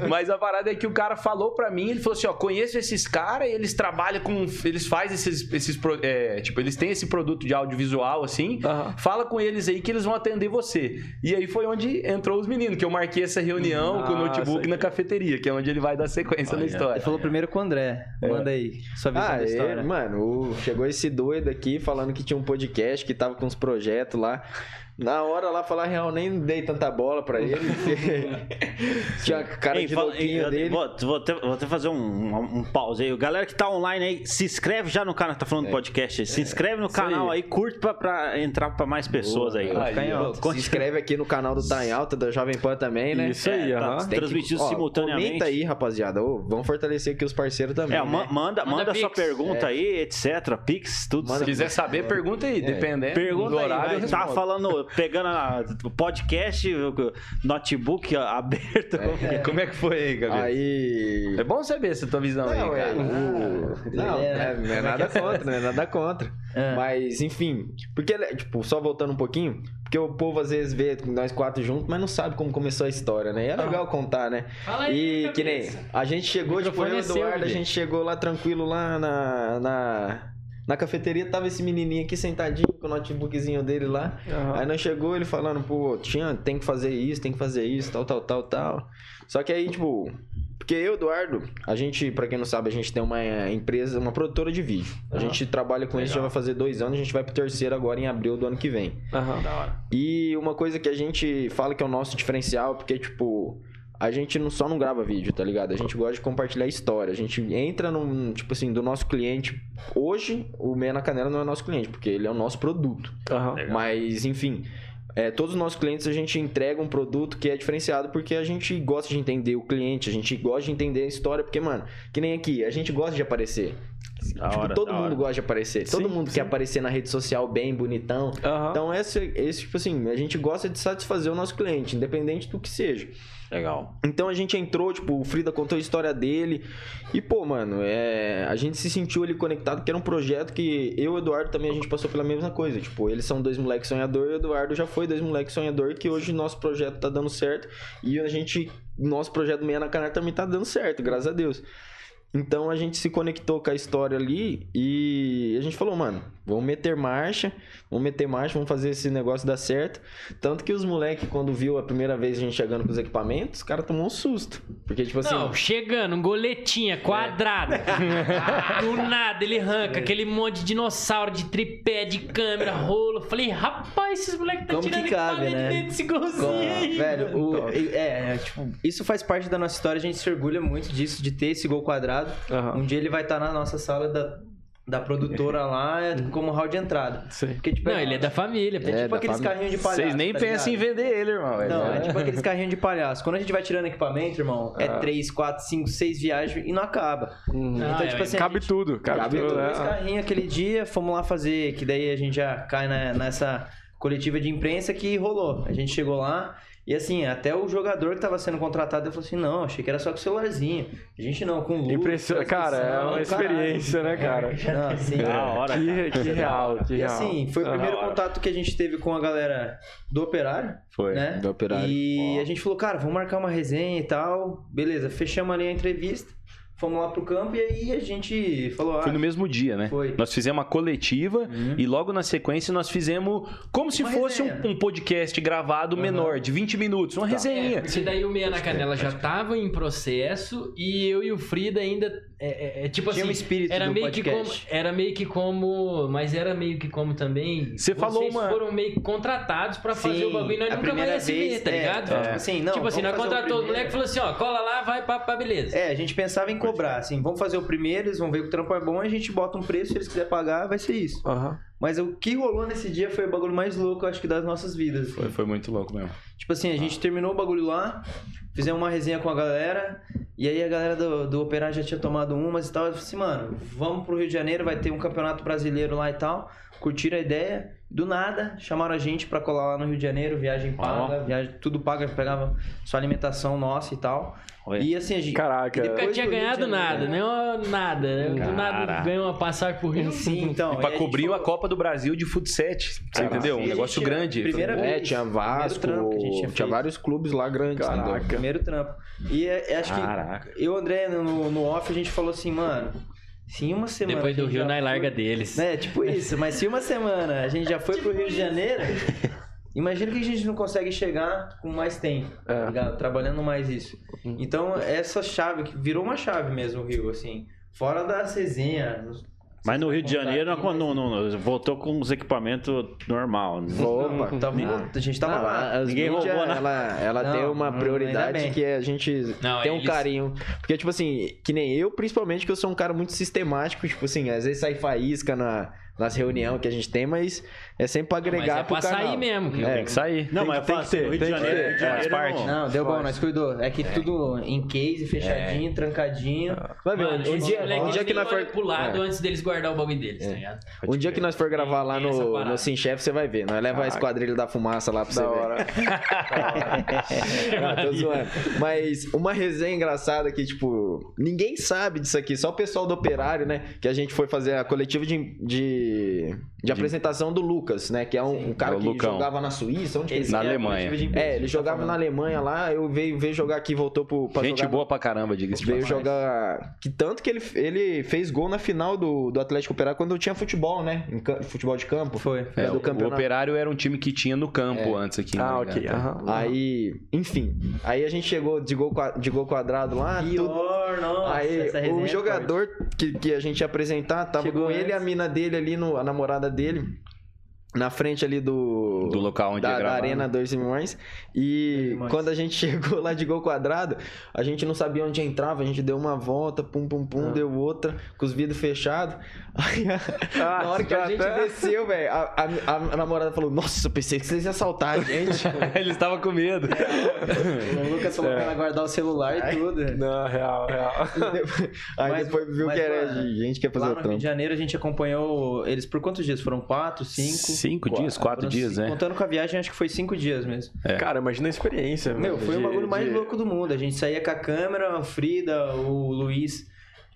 Mas a parada é que o cara falou pra mim, ele falou assim, ó, conheço esses caras e eles trabalham com... Eles fazem esses... esses é, tipo, eles têm esse produto de audiovisual, assim. Fala com eles aí que eles vão atender você. E aí foi onde entrou os meninos, que eu marquei essa reunião Nossa, com o notebook na cafeteria, que é onde ele vai dar sequência Olha, na história. Ele falou primeiro com o André. É. Manda aí sua visão ah, da história. É, mano, chegou esse doido aqui falando que tinha um podcast, que tava com uns projetos lá. Na hora lá, falar real, nem dei tanta bola pra ele. Tinha cara Ei, de fala, louquinho dele. Vou, vou, ter, vou ter fazer um, um, um, pause aí. Galera que tá online aí, se inscreve já no canal, tá falando é. podcast. Se inscreve no canal aí. aí, curte pra, pra, entrar pra mais pessoas Boa, aí. aí se inscreve aqui no canal do Tá em Alta, da Jovem Pan também, né? Isso aí, é, tá transmitido simultaneamente. Comenta aí, rapaziada. Ô, vamos fortalecer aqui os parceiros também. É, né? manda, manda, manda sua pergunta é. aí, etc. Pix, tudo. Se quiser saber, pergunta aí, é. dependendo. Pergunta do horário. Aí, tá falando pegando o podcast, o notebook aberto. É. Como é que foi aí, Gabriel? Aí. É bom saber essa tua visão não, aí, cara. É, o... Não, é, não é nada contra, não é nada contra. É. Mas, enfim, porque, tipo, só voltando um pouquinho, porque o povo às vezes vê nós quatro juntos, mas não sabe como começou a história, né? E é ah. legal contar, né? Fala aí, e que nem a gente chegou, tipo, eu e o Eduardo, a gente chegou lá tranquilo lá na, na, na cafeteria, tava esse menininho aqui sentadinho com o notebookzinho dele lá. Uhum. Aí nós chegou ele falando, pô, tinha, tem que fazer isso, tem que fazer isso, tal, tal, tal, tal. Só que aí, tipo, porque eu, Eduardo, a gente, para quem não sabe, a gente tem uma empresa, uma produtora de vídeo. A uhum. gente trabalha com Legal. isso já vai fazer dois anos, a gente vai pro terceiro agora em abril do ano que vem. Uhum. Da hora. E uma coisa que a gente fala que é o nosso diferencial, porque, tipo, a gente não, só não grava vídeo, tá ligado? A gente gosta de compartilhar história. A gente entra num, tipo assim, do nosso cliente. Hoje, o Meia na Canela não é nosso cliente, porque ele é o nosso produto. Uhum. Mas, enfim, é, todos os nossos clientes a gente entrega um produto que é diferenciado porque a gente gosta de entender o cliente, a gente gosta de entender a história, porque, mano, que nem aqui, a gente gosta de aparecer. Da tipo, hora, todo mundo hora. gosta de aparecer. Sim, todo mundo sim. quer aparecer na rede social bem, bonitão. Uhum. Então, esse, esse, tipo assim, a gente gosta de satisfazer o nosso cliente, independente do que seja. Legal. Então a gente entrou, tipo, o Frida contou a história dele. E, pô, mano, é... a gente se sentiu ali conectado, porque era um projeto que eu e o Eduardo também a gente passou pela mesma coisa. Tipo, eles são dois moleques sonhador e o Eduardo já foi dois moleques sonhador, que hoje nosso projeto tá dando certo. E a gente, nosso projeto Meia na Canal também tá dando certo, graças a Deus. Então a gente se conectou com a história ali e a gente falou, mano, vamos meter marcha, vamos meter marcha, vamos fazer esse negócio dar certo. Tanto que os moleques, quando viu a primeira vez a gente chegando com os equipamentos, os caras tomou um susto. Porque, tipo assim. Não, chegando, um goletinha quadrada. É. Do nada ele arranca é. aquele monte de dinossauro, de tripé, de câmera, rolo. Falei, rapaz, esses moleques tá Como tirando que cabe, né? dentro desse golzinho aí. Velho, o, é, é, tipo, isso faz parte da nossa história, a gente se orgulha muito disso, de ter esse gol quadrado Uhum. Um dia ele vai estar tá na nossa sala da, da produtora lá é como hall de entrada. Porque, tipo, não, é, ele é da família. É, tipo aqueles carrinhos de palhaço. Vocês nem tá pensam em vender ele, irmão. Não, é. é tipo aqueles carrinhos de palhaço. Quando a gente vai tirando equipamento, irmão, é 3, 4, 5, 6 viagens e não acaba. Hum. Então, tipo assim. Cabe gente, tudo, cabe, cabe tudo. Né? carrinho aquele dia, fomos lá fazer, que daí a gente já cai na, nessa coletiva de imprensa que rolou. A gente chegou lá. E assim, até o jogador que estava sendo contratado, ele falou assim: não, achei que era só com o celularzinho. A gente não, com luz. Impressiona, cara, é uma experiência, né, cara? Não, assim, é, hora, que, que real, que real. E assim, foi o primeiro contato que a gente teve com a galera do Operário. Foi, né? do Operário. E a gente falou, cara, vamos marcar uma resenha e tal. Beleza, fechamos ali a entrevista. Fomos lá pro campo e aí a gente falou. Ah, foi no mesmo dia, né? Foi. Nós fizemos uma coletiva uhum. e logo na sequência nós fizemos como uma se fosse um, um, podcast gravado uhum. menor, de 20 minutos, uma tá. resenha. É, porque daí o Meia na Canela já tava em processo e eu e o Frida ainda. É, é, é tipo Tinha assim. Um espírito era meio podcast. que como. Era meio que como. Mas era meio que como também. Você falou uma. foram meio que contratados pra Sim, fazer o bagulho e nós nunca mais ia se ver, tá é, ligado? Tipo assim, não. Tipo assim, nós contratou o moleque e falou assim: ó, cola lá, vai pra, pra beleza. É, a gente pensava em cobrar, assim, vamos fazer o primeiro, eles vão ver que o trampo é bom, a gente bota um preço, se eles quiserem pagar, vai ser isso. Uhum. Mas o que rolou nesse dia foi o bagulho mais louco, acho que, das nossas vidas. Foi, foi muito louco mesmo. Tipo assim, a gente terminou o bagulho lá, fizemos uma resenha com a galera, e aí a galera do, do Operário já tinha tomado umas e tal. Eu falei assim, mano, vamos pro Rio de Janeiro, vai ter um campeonato brasileiro lá e tal. Curtiram a ideia. Do nada, chamaram a gente para colar lá no Rio de Janeiro, viagem paga, oh. viagem, tudo paga, pegava sua alimentação nossa e tal. Oi. E assim, a gente. Caraca. Nunca tinha ganhado nada, nem nada. Caraca. Do nada ganhou uma passagem pro Rio. Sim, então. E pra cobrir a, a, Copa do Brasil de Futsal, você entendeu? Um negócio grande. Primeira vez. É, tinha Vasco, tinha, tinha vários clubes lá grandes. Caraca. Primeiro trampo. E é, acho Caraca. que eu, André, no, no off, a gente falou assim, mano se em uma semana. Depois do Rio, na foi... larga deles. É, tipo isso. Mas se uma semana a gente já foi pro Rio de Janeiro, imagina que a gente não consegue chegar com mais tempo, tá é. Trabalhando mais isso. Uhum. Então, essa chave, que virou uma chave mesmo o Rio, assim. Fora da resenha, mas no Rio de Janeiro não, não, não, voltou com os equipamentos normal. Né? Opa, a gente tava não, lá. Ninguém mídia, roubou, né? Ela, ela não, tem uma prioridade que a gente não, tem um eles... carinho. Porque, tipo assim, que nem eu, principalmente, que eu sou um cara muito sistemático. Tipo assim, às vezes sai faísca na, nas reuniões que a gente tem, mas é sempre pra agregar mas é pro pra canal. sair mesmo. É, tem que sair. Não, tem mas que, é fácil. Tem que Rio ter, de que Janeiro. Rio de Janeiro, parte. Não, deu bom, nós cuidou. É que tudo em case, fechadinho, trancadinho. Vai ver, Mano, um esse dia, um dia que nós for... pro lado é. antes deles guardar o bagulho deles, tá ligado? Um dia que nós for gravar lá no, no Sim Chef, você vai ver. Nós leva a esquadrilha da fumaça lá pra você ver. hora. Não, tô zoando. Mas uma resenha engraçada que, tipo, ninguém sabe disso aqui, só o pessoal do operário, né? Que a gente foi fazer a coletiva de, de, de apresentação do Lucas, né? Que é um, um cara é que Lucão. jogava na Suíça, onde que ele Na é? Alemanha. É, ele jogava na Alemanha lá, eu veio, veio jogar aqui, voltou pro, pra Gente jogar boa pra caramba, diga-se Veio jogar. Que tanto que ele, ele fez gol na final do, do Atlético Operário quando tinha futebol, né? Em futebol de campo. Foi. É, É, do o. Operário era um time que tinha no campo antes aqui. Ah, né, ok. cara? aham. Aí, enfim. Aí a gente chegou de gol, de gol quadrado lá. tudo- Pior, nossa. Aí o é jogador que, que a gente ia apresentar tava Chegou com ele e a mina dele ali, no, a namorada dele, na frente ali do. Do local onde da, ia da Arena né? 2 Milhões. E quando a gente chegou lá de gol quadrado, a gente não sabia onde entrava, a gente deu uma volta, pum, pum, pum, Ah. deu outra, com os vidros fechados. Aí, a- Ah, na hora que a tá gente até- desceu, velho, a, a- a namorada falou: Nossa, eu pensei que vocês iam assaltar a gente. Ele estava com medo. O Lucas falou pra ela guardar o celular e tudo. Não, real, real. Aí Mas- depois viu mas, que era mano, gente que ia fazer Lá o no Rio trampo. de Janeiro a gente acompanhou eles por quantos dias? Foram quatro, cinco? Cinco dias, quatro dias, cinco. né? Contando com a viagem, acho que foi cinco dias mesmo. É. Cara, imagina a experiência. Meu, mano, foi o de- bagulho mais de- louco do mundo. A gente saía com a câmera, a Frida, o Luiz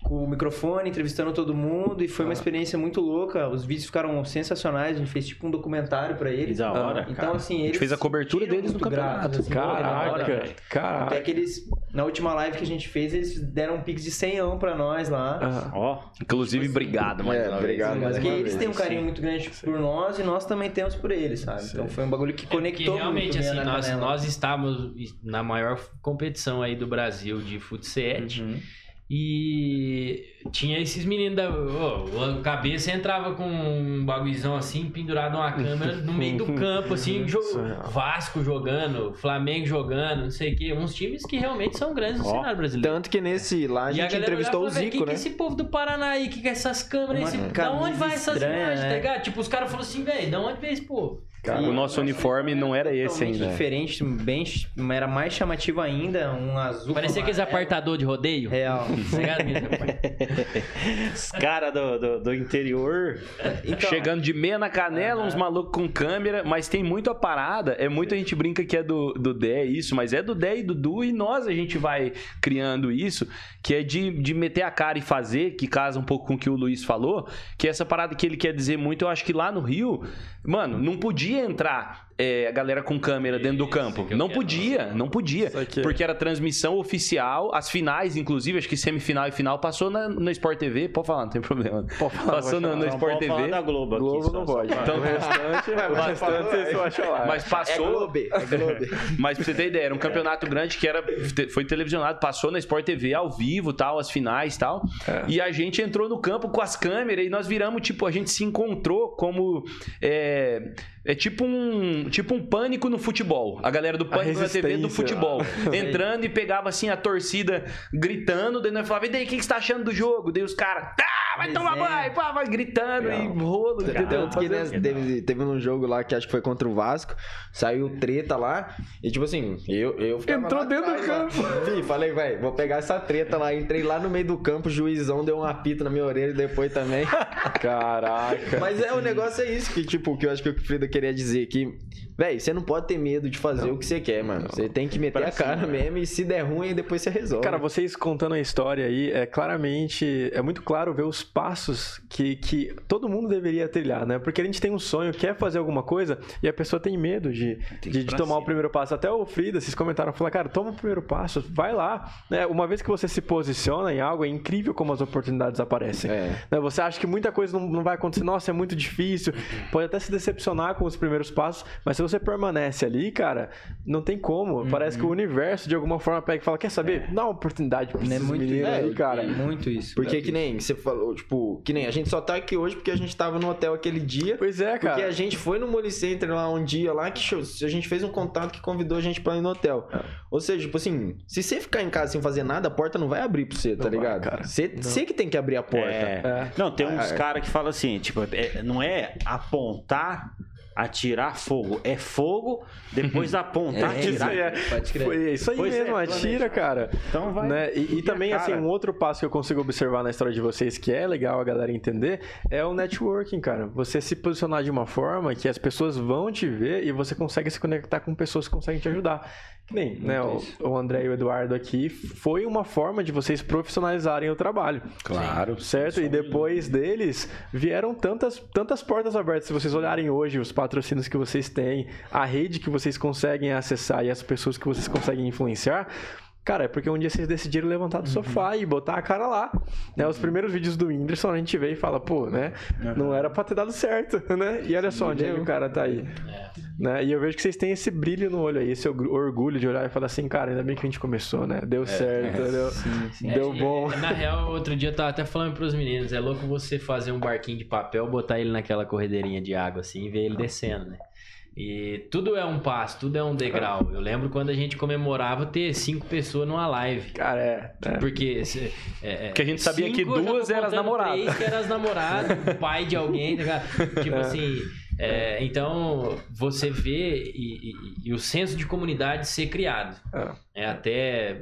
com o microfone, entrevistando todo mundo. E foi Ah. uma experiência muito louca. Os vídeos ficaram sensacionais. A gente fez tipo um documentário pra Que eles. da hora, Então, cara. assim, eles. fez a cobertura deles no campeonato. assim, Caraca, caraca. Até que eles, na última live que a gente fez, eles deram um pix de 100 pra nós lá. Aham. Ó, Inclusive, obrigado mais É, uma obrigado. vez. mais Porque uma eles vez, têm um sim. carinho muito grande por nós e nós também temos por eles, sabe? Então foi um bagulho que É conectou realmente, muito. assim, minha na nós, nós estávamos na maior competição aí do Brasil de futsal. Uhum. E tinha esses meninos da. ô, a cabeça entrava com um bagulhozão assim, pendurado numa câmera no meio do campo, assim, jo- Vasco jogando, Flamengo jogando, não sei o quê. Uns times que realmente são grandes no Ó, cenário brasileiro. Tanto que nesse lá a gente galera entrevistou o olhava falava, Zico, que né? que esse povo do Paraná aí, que que é essas câmeras, Uma esse... da onde vai essas estranha, imagens, né? tá ligado? Tipo, os caras falaram assim, velho, da onde veio esse povo? O nosso uniforme não era esse ainda. diferente, bem, era mais chamativo ainda, um azul. Parecia aqueles amarelo. apartador de rodeio. Real. Os caras do, do, do interior. Então, Chegando de meia na canela, uns malucos com câmera, mas tem muito a parada. É muita gente brinca que é do, do Dé isso, mas é do Dé e do Du e nós a gente vai criando isso, que é de, de meter a cara e fazer, que casa um pouco com o que o Luiz falou, que é essa parada que ele quer dizer muito, eu acho que lá no Rio, mano, não podia entrar é, a galera com câmera dentro do campo. Não podia, falar. não podia. Porque era transmissão oficial, as finais, inclusive, acho que semifinal e final, passou na, na Sport TV. Pode falar, não tem problema. Passou no, no Não Sport pode falar TV. da Globo aqui. Globo não só pode. Então o restante, o restante vocês pode falar. Mas É passou. Globo, é Globo. Mas pra você ter ideia, era um campeonato grande que era, foi televisionado, passou na Sport TV ao vivo, tal, as finais e tal. E a gente entrou no campo com as câmeras e nós viramos, tipo, a gente se encontrou como. É, é tipo um tipo um pânico no futebol. A galera do pânico na TV do futebol. Entrando e pegava assim a torcida gritando, daí nós falava, e daí, o que, que você tá achando do jogo? Daí os caras, ah, vai tomar Desenho. banho, pá, vai gritando e rolo. Tanto que né, teve, teve um jogo lá que acho que foi contra o Vasco, saiu treta lá, e tipo assim, eu, eu Entrou lá dentro do lá. Vi, falei, velho, vou pegar essa treta lá. Entrei lá no meio do campo, o juizão deu um apito na minha orelha depois também. Caraca. Mas é, o negócio é isso que, tipo, que eu acho que o Frida queria dizer, que, velho, você não pode ter medo de fazer o que você quer, mano. Você tem que meter a cara mesmo e se der ruim, depois você resolve. Cara, vocês contando a história aí, é claramente, é muito claro ver os passos que, que todo mundo deveria trilhar, né? Porque a gente tem um sonho, quer fazer alguma coisa e a pessoa tem medo de, de, de tomar o primeiro passo. Até o Frida, vocês comentaram, falaram, cara, toma o primeiro passo, vai lá. Né? Uma vez que você se posiciona em algo, é incrível como as oportunidades aparecem. É. Né? Você acha que muita coisa não, não vai acontecer, nossa, é muito difícil, pode até se decepcionar com os primeiros passos, mas se você permanece ali, cara, não tem como. Parece que o universo de alguma forma pega e fala: quer saber? Dá uma oportunidade pra é muito, meninos é, aí, cara. é muito isso. Porque que nem você falou, tipo, que nem a gente só tá aqui hoje porque a gente tava no hotel aquele dia. Pois é, cara. Porque a gente foi no Moli Center lá um dia lá que show, a gente fez um contato que convidou a gente pra ir no hotel. É. Ou seja, tipo assim, se você ficar em casa sem fazer nada, a porta não vai abrir pra você, tá ligado? Vai, cara. Você, você que tem que abrir a porta. É. É. Não, tem uns é. caras que falam assim, tipo, é, não é apontar atirar fogo. É fogo, depois apontar, é, atirar. É, Foi isso aí pois mesmo, é, atira, cara. Então vai. Né? E, e também, assim, um outro passo que eu consigo observar na história de vocês, que é legal a galera entender, é o networking, cara. Você se posicionar de uma forma que as pessoas vão te ver e você consegue se conectar com pessoas que conseguem te ajudar. Nem, né, o, o, André e o Eduardo aqui, foi uma forma de vocês profissionalizarem o trabalho. Claro. Certo? E depois deles, vieram tantas, tantas portas abertas. Se vocês olharem hoje os patrocínios que vocês têm, a rede que vocês conseguem acessar e as pessoas que vocês conseguem influenciar, Cara, é porque um dia vocês decidiram levantar do sofá uhum. e botar a cara lá. Né? Os primeiros vídeos do Whindersson a gente vê e fala, pô, né? Uhum. Não era pra ter dado certo, né? E olha só onde é que o cara tá aí. Né? E eu vejo que vocês têm esse brilho no olho aí, esse orgulho de olhar e falar assim, cara, ainda bem que a gente começou, né? Deu é. certo, é. deu, sim, sim. deu é, bom. na real, outro dia eu tava até falando pros meninos, é louco você fazer um barquinho de papel, botar ele naquela corredeirinha de água assim e ver ele descendo, né? E tudo é um passo, tudo é um degrau. Eu lembro quando a gente comemorava ter cinco pessoas numa live. Cara, é. é. Porque. É, Porque a gente sabia que duas eram as namoradas. Três que eram as namoradas, o pai de alguém, tá Tipo é. assim. É, então, você vê e, e, e, o senso de comunidade ser criado. É. é até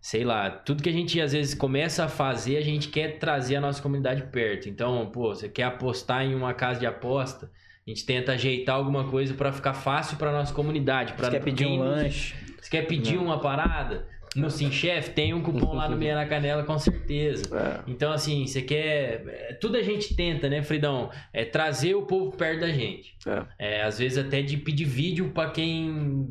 sei lá, tudo que a gente às vezes começa a fazer, a gente quer trazer a nossa comunidade perto. Então, pô, você quer apostar em uma casa de aposta, a gente tenta ajeitar alguma coisa para ficar fácil para nossa comunidade. Pra Você quer pedir um lanche? Você quer pedir Não. uma parada? No Sim Chef tem um cupom lá no Meia na Canela, com certeza. É. Então, assim, você quer. É, tudo a gente tenta, né, Fridão? É trazer o povo perto da gente. É. é às vezes até de pedir vídeo para quem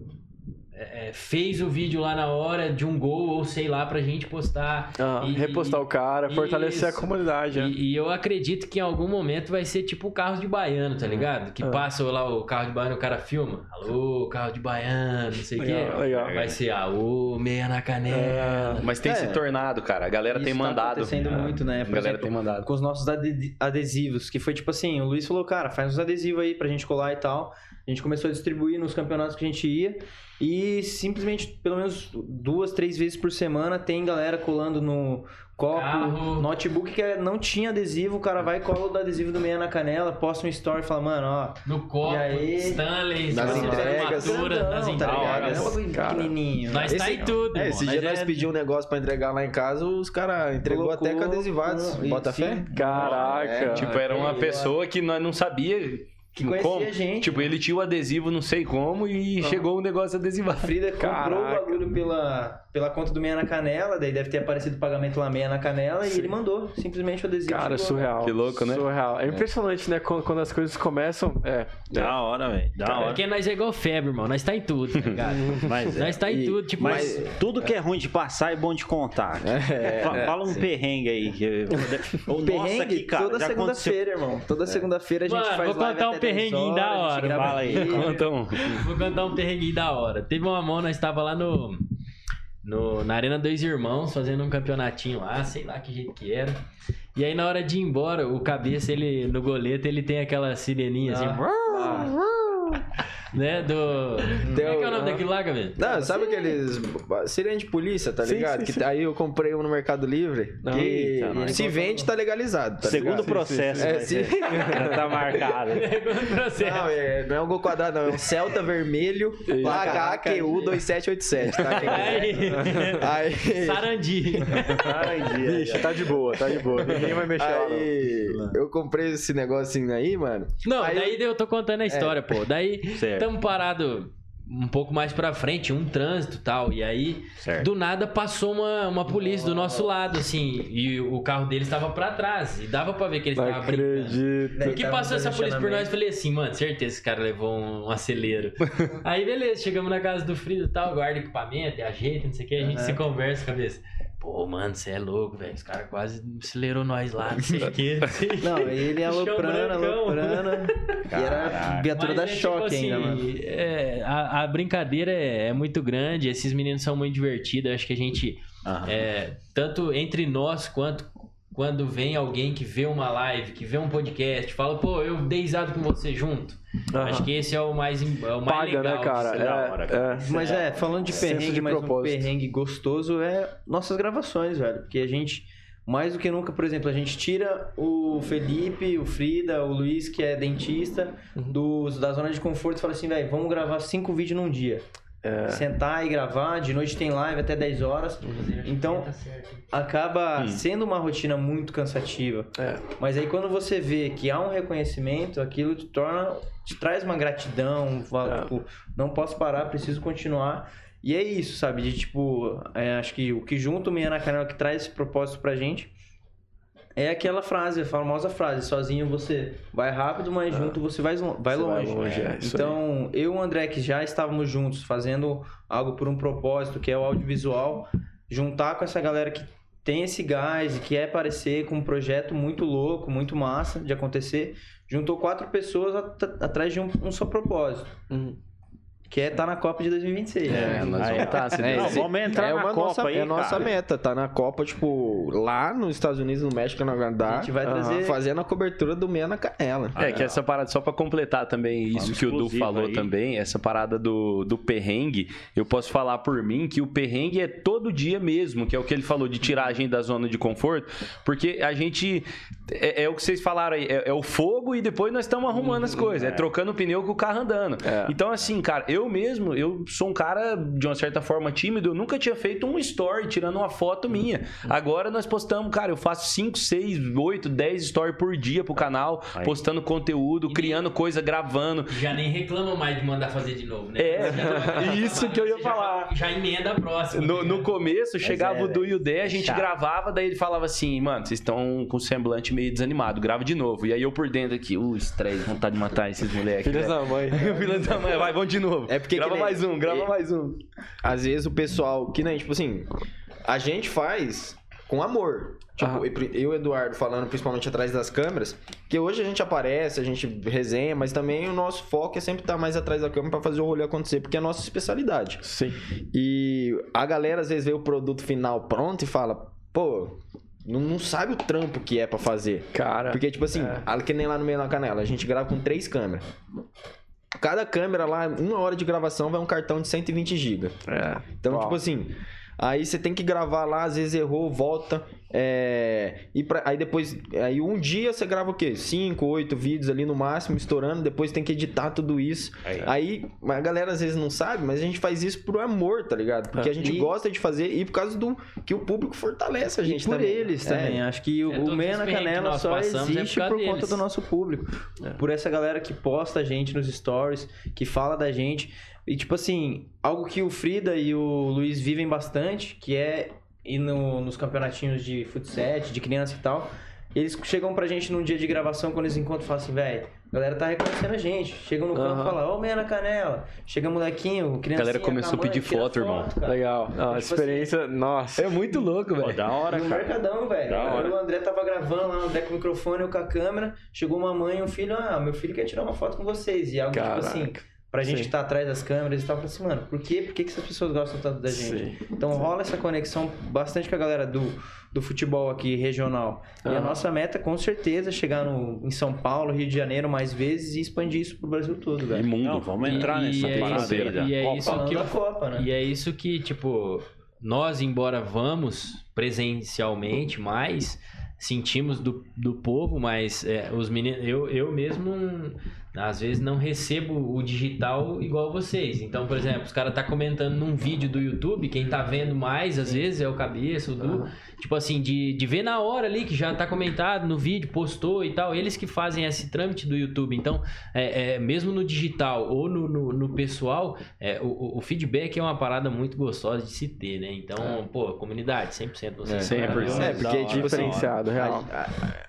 é, é, fez o vídeo lá na hora de um gol, ou sei lá, pra gente postar. Ah, e, repostar e, o cara, fortalecer isso. a comunidade. E, né? e, eu acredito que em algum momento vai ser tipo o carro de baiano, tá ligado? Que ah. passa lá o carro de baiano, o cara filma. Alô, carro de baiano, não sei o quê. Legal. Vai ser, ah, o meia na canela. É, mas tem é. se tornado, cara. A galera isso tem tá mandado. Tá acontecendo muito, né? Por a galera exemplo, tem mandado. Com os nossos adesivos, que foi tipo assim, o Luiz falou, cara, faz uns adesivos aí pra gente colar e tal. A gente começou a distribuir nos campeonatos que a gente ia. E simplesmente, pelo menos duas, três vezes por semana, tem galera colando no copo, Carro. notebook que não tinha adesivo, o cara vai e cola o adesivo do meia na canela, posta um story e fala, mano, ó. No copo, aí, Stanley, nas entregas, nas entregas. Tá é um pequenininho. Nós tá em tudo. É, esse dia nós é... pedimos um negócio pra entregar lá em casa, os caras entregou Colocou, até com adesivados. Bota fé? Caraca. É, tipo, era uma pessoa que nós não sabia que conhecia como? a gente. Tipo, ele tinha o adesivo não sei como e chegou um negócio adesivado. A Frida comprou Caraca. o bagulho pela, pela conta do Meia na Canela, daí deve ter aparecido o pagamento lá Meia na Canela Sim. e ele mandou simplesmente o adesivo. Cara, surreal. Que louco, né? Surreal. É, é. impressionante, né? Quando, quando, as coisas começam. É. Da hora, velho. Da hora. Porque nós é igual febre, irmão. Nós tá em tudo, tá ligado? mas, nós tá em e, tudo. Tipo, mas tudo que é ruim de passar é bom de contar. É, Fala um perrengue aí. Que... o perrengue, aqui, cara, toda segunda-feira, irmão. Toda segunda-feira a gente Mano, faz vou contar um perrenguinho da hora. Fala aí. Conta um. Vou cantar um perrenguinho da hora. Teve uma mão, nós estava lá no, no, na Arena Dois Irmãos, fazendo um campeonatinho lá, sei lá que jeito que era. E aí, na hora de ir embora, o cabeça, ele, no goleto, ele tem aquela sireninha assim. Ah, ah né? Do. Como é que é o nome daquilo lá, Gabriel? Não, sabe aqueles. Sirene de polícia, tá ligado? Sim, sim, que aí eu comprei um no Mercado Livre. Não, que não, se vende, tá legalizado. Tá Segundo ligado? processo. É, sim. tá marcado. Segundo processo. Não, é, não é um gol quadrado, não. É um Celta vermelho HQU 2787, tá? Aí. aí. Sarandi. Sarandi. Vixe, tá de boa, tá de boa. Ninguém vai mexer aí, lá. Não. Eu comprei esse negocinho aí, mano. Não, aí daí eu... eu tô contando a história, é. pô. Daí. Certo estamos parados um pouco mais pra frente, um trânsito tal. E aí, certo. do nada, passou uma, uma polícia do nosso lado, assim. E o carro dele estava pra trás. E dava pra ver que ele estava brincando. que passou essa polícia por nós, eu falei assim, mano, certeza esse cara levou um, um acelero. aí, beleza, chegamos na casa do Frida e tal, guarda equipamento, ajeita, não sei o que, a gente uhum. se conversa, cabeça. Pô, mano, você é louco, velho. Os caras quase acelerou nós lá, não sei o quê. Não, ele é aloprando, aloprando. E era viatura da é, tipo choque tipo ainda, assim, mano. É, a, a, brincadeira é, é, muito grande, esses meninos são muito divertidos. Acho que a gente, é, tanto entre nós quanto quando vem alguém que vê uma live, que vê um podcast, fala, pô, eu dei risada com você junto. Uhum. Acho que esse é o mais, é o mais Paga, né, legal. né, cara? É, hora, cara. É, mas é, falando de perrengue, de mas propósito. um perrengue gostoso é nossas gravações, velho. Porque a gente, mais do que nunca, por exemplo, a gente tira o Felipe, o Frida, o Luiz, que é dentista, uhum. do, da zona de conforto e fala assim, velho, vamos gravar cinco vídeos num dia. É. Sentar e gravar, de noite tem live até 10 horas. Então, acaba hum. sendo uma rotina muito cansativa. É. Mas aí quando você vê que há um reconhecimento, aquilo te torna, te traz uma gratidão, fala, é. tipo, não posso parar, preciso continuar. E é isso, sabe? De tipo, é, acho que o que junto o Meia na Canela que traz esse propósito pra gente é aquela frase, a famosa frase: sozinho você vai rápido, mas ah. junto você vai, vai você longe. Vai longe é, então, eu e o André, que já estávamos juntos fazendo algo por um propósito, que é o audiovisual, juntar com essa galera que tem esse gás e que é aparecer com um projeto muito louco, muito massa de acontecer, juntou quatro pessoas atrás de um, um só propósito. Uhum que é estar tá na Copa de 2026. É, nós vamos estar. Tá, é, não, vamos entrar é na Copa nossa, aí, É a nossa cara. meta, tá na Copa, tipo, lá nos Estados Unidos, no México, no Canadá. A gente vai trazer... Fazendo a cobertura do Meia na Canela. É, que essa parada, só pra completar também isso que o Du falou aí. também, essa parada do, do perrengue, eu posso falar por mim que o perrengue é todo dia mesmo, que é o que ele falou de tirar a gente da zona de conforto, porque a gente... É, é o que vocês falaram aí, é, é, o fogo e depois nós estamos arrumando as coisas, é, é trocando o pneu com o carro andando. É. Então, assim, cara, eu mesmo, eu sou um cara de uma certa forma tímido, eu nunca tinha feito um story tirando uma foto minha. Agora nós postamos, cara, eu faço 5, 6, 8, 10 stories por dia pro canal, Aí. postando conteúdo, e criando nem... coisa, gravando. Já nem reclamam mais de mandar fazer de novo, né? É, isso que eu ia falar. Já, já emenda a próxima. No, no começo, chegava é, o Du e o Dé, a gente chato. gravava, daí ele falava assim, mano, vocês estão com o semblante meio desanimado, grava de novo. E aí eu por dentro aqui, uh, estresse, vontade de matar esses moleques. Filhas da mãe. Filhas da mãe, vai, vamos de novo. É porque grava nem, mais um, grava mais um. Às vezes o pessoal, que nem, tipo assim, a gente faz com amor. Tipo, eu e o Eduardo falando principalmente atrás das câmeras, que hoje a gente aparece, a gente resenha, mas também o nosso foco é sempre estar mais atrás da câmera para fazer o rolê acontecer, porque é a nossa especialidade. Sim. E a galera às vezes vê o produto final pronto e fala, pô, não, não sabe o trampo que é para fazer. Cara. Porque, tipo assim, é. que nem lá no meio da canela, a gente grava com três câmeras. Cada câmera lá, uma hora de gravação vai um cartão de 120 GB. É. Então, Uau. tipo assim, Aí você tem que gravar lá, às vezes errou, volta. É, e pra, aí depois, aí um dia você grava o quê? Cinco, oito vídeos ali no máximo, estourando. Depois tem que editar tudo isso. Aí, aí a galera às vezes não sabe, mas a gente faz isso por amor, tá ligado? Porque a gente e... gosta de fazer e por causa do que o público fortalece a gente e por também. eles é. também. Acho que o, é, o Meia na Canela só é existe é por, por conta do nosso público. É. Por essa galera que posta a gente nos stories, que fala da gente. E, tipo assim, algo que o Frida e o Luiz vivem bastante, que é ir no, nos campeonatinhos de futsal, de criança e tal. Eles chegam pra gente num dia de gravação, quando eles encontram, falam assim, velho, a galera tá reconhecendo a gente. Chegam no campo e falam, ô, meia na canela. Chega molequinho, criança. A galera começou a pedir foto, irmão. Legal. Ah, tipo experiência, assim, nossa. É muito louco, velho. Da hora, no cara. mercadão, velho. O André tava gravando lá, o André com o microfone, eu com a câmera. Chegou uma mãe e um filho, ah, meu filho quer tirar uma foto com vocês. E algo Caraca. tipo assim Pra gente estar tá atrás das câmeras e tal, assim, mano, por quê? Por que, que essas pessoas gostam tanto da gente? Sim. Então rola essa conexão bastante com a galera do, do futebol aqui regional. E a nossa meta, com certeza, é chegar no, em São Paulo, Rio de Janeiro mais vezes e expandir isso pro Brasil todo, velho. E mundo, Não, vamos entrar e, nessa e parada é E é isso que eu, Copa, né? E é isso que, tipo, nós, embora vamos presencialmente mais, sentimos do, do povo, mas é, os meninos, eu, eu mesmo às vezes não recebo o digital igual vocês. Então, por exemplo, os caras tá comentando num vídeo do YouTube, quem tá vendo mais às vezes é o Cabeça, o Du, tipo assim, de, de ver na hora ali que já tá comentado no vídeo, postou e tal, eles que fazem esse trâmite do YouTube. Então, é, é mesmo no digital ou no, no, no pessoal, é, o, o, feedback é uma parada muito gostosa de se ter, né? Então, é. pô, comunidade, 100% vocês. É, 100%. É, porque, tipo assim, real.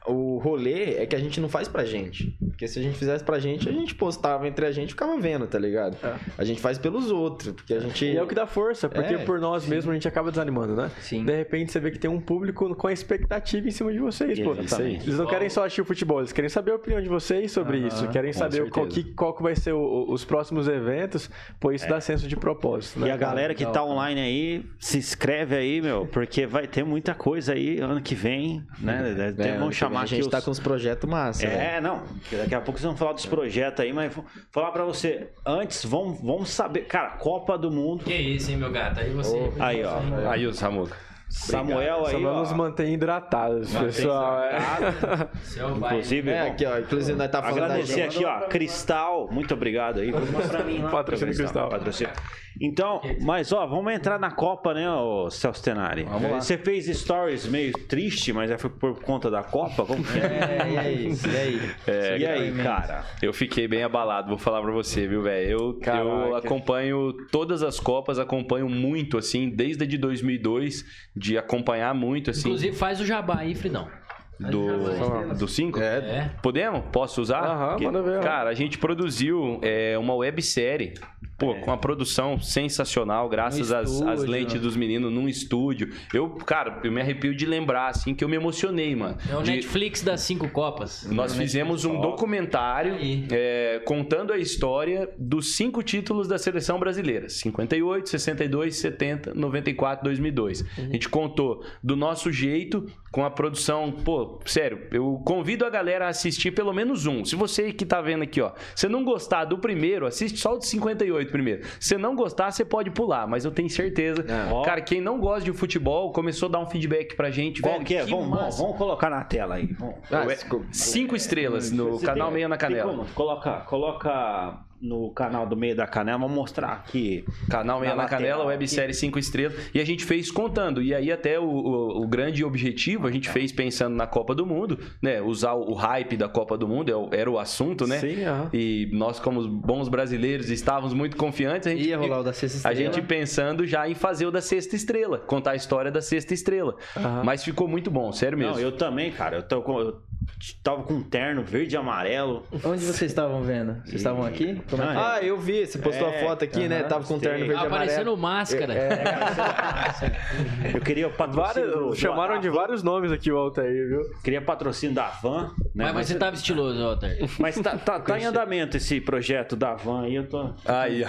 o rolê é que a gente não faz pra gente. Porque se a gente fizesse pra gente, gente, a gente postava entre a gente e ficava vendo, tá ligado? É. A gente faz pelos outros, porque a gente... E é o que dá força, porque é, por nós sim. mesmos a gente acaba desanimando, né? Sim. De repente você vê que tem um público com a expectativa em cima de vocês, pô. Eles não querem só assistir o futebol, eles querem saber a opinião de vocês sobre isso, querem saber qual que, qual que vai ser o, os próximos eventos, pô, isso é. dá senso de propósito, né? E a galera que tá online aí, se inscreve aí, meu, porque vai ter muita coisa aí ano que vem, né? É, vamos chamar a gente os... tá com os projetos massa. É, né? não. Daqui a pouco vocês vão falar dos projetos aí, mas vou falar pra você. Antes, vamos, vamos saber. Cara, Copa do Mundo. Que isso, hein, meu gato? Aí você. Oh, aí, ó. Aí, o Samuca. Samuel aí. Só vamos manter hidratados, pessoal. É. Inclusive, é, aqui, ó. Inclusive, nós tá falando Agradecer aqui, ó. Cristal, muito obrigado aí. Patrocínio Cristal. Patrocínio. Então, mas ó, vamos entrar na Copa, né, o Celso Tenari? Vamos lá. Você fez stories meio triste, mas é foi por conta da Copa? Como que é? é e aí? E aí, é, e aí cara? Eu fiquei bem abalado, vou falar pra você, viu, velho? Eu, eu acompanho todas as Copas, acompanho muito, assim, desde a de 2002, de acompanhar muito, assim. Inclusive, faz o jabá aí, Fridão. Do 5? É. é. Podemos? Posso usar? Aham, manda ver. Cara, a gente produziu é, uma websérie Pô, é. com uma produção sensacional, graças às, às, lentes dos meninos num estúdio. Eu, cara, eu me arrepio de lembrar, assim, que eu me emocionei, mano. É o de... Netflix das cinco Copas. Nós fizemos um documentário é, contando a história dos cinco títulos da seleção brasileira: 58, 62, 70, 94, 2002. Uhum. A gente contou do nosso jeito, com a produção. Pô, sério, eu convido a galera a assistir pelo menos um. Se você que tá vendo aqui, ó, você não gostar do primeiro, assiste só o de 58 primeiro. Se não gostar, você pode pular, mas eu tenho certeza. É. Cara, quem não gosta de futebol começou a dar um feedback pra gente. Qual velho, que é? Que vamos, vamos, colocar na tela aí. Ah, cinco estrelas no canal Meia na Canela. Coloca, coloca no canal do Meio da Canela. Vamos mostrar aqui. Canal Meio na Canela, websérie 5 estrelas. E a gente fez contando. E aí, até o, o, o, grande objetivo, a gente fez pensando na Copa do Mundo, né? Usar o, o hype da Copa do Mundo, é era o assunto, né? Sim, uhum. E nós, como bons brasileiros, estávamos muito confiantes. A gente, Ia rolar o da sexta estrela. A gente pensando já em fazer o da sexta estrela, contar a história da sexta estrela. Mas ficou muito bom, sério mesmo. Não, eu também, cara. Eu tô com. Tava com um terno verde e amarelo. Onde vocês estavam vendo? Vocês estavam aqui? Como é que... Ah, eu vi. Você postou é, a foto aqui, uh -huh, né? Tava com um terno verde e amarelo. Aparecendo máscara. É, é. eu queria patrocínio. Vários, chamaram de vários nomes aqui o Altair, viu? Queria patrocínio da Van. Né? Mas, mas você tava estiloso, Altair. Mas tá, tá, tá em andamento esse projeto da Van aí. Eu tô. Aí,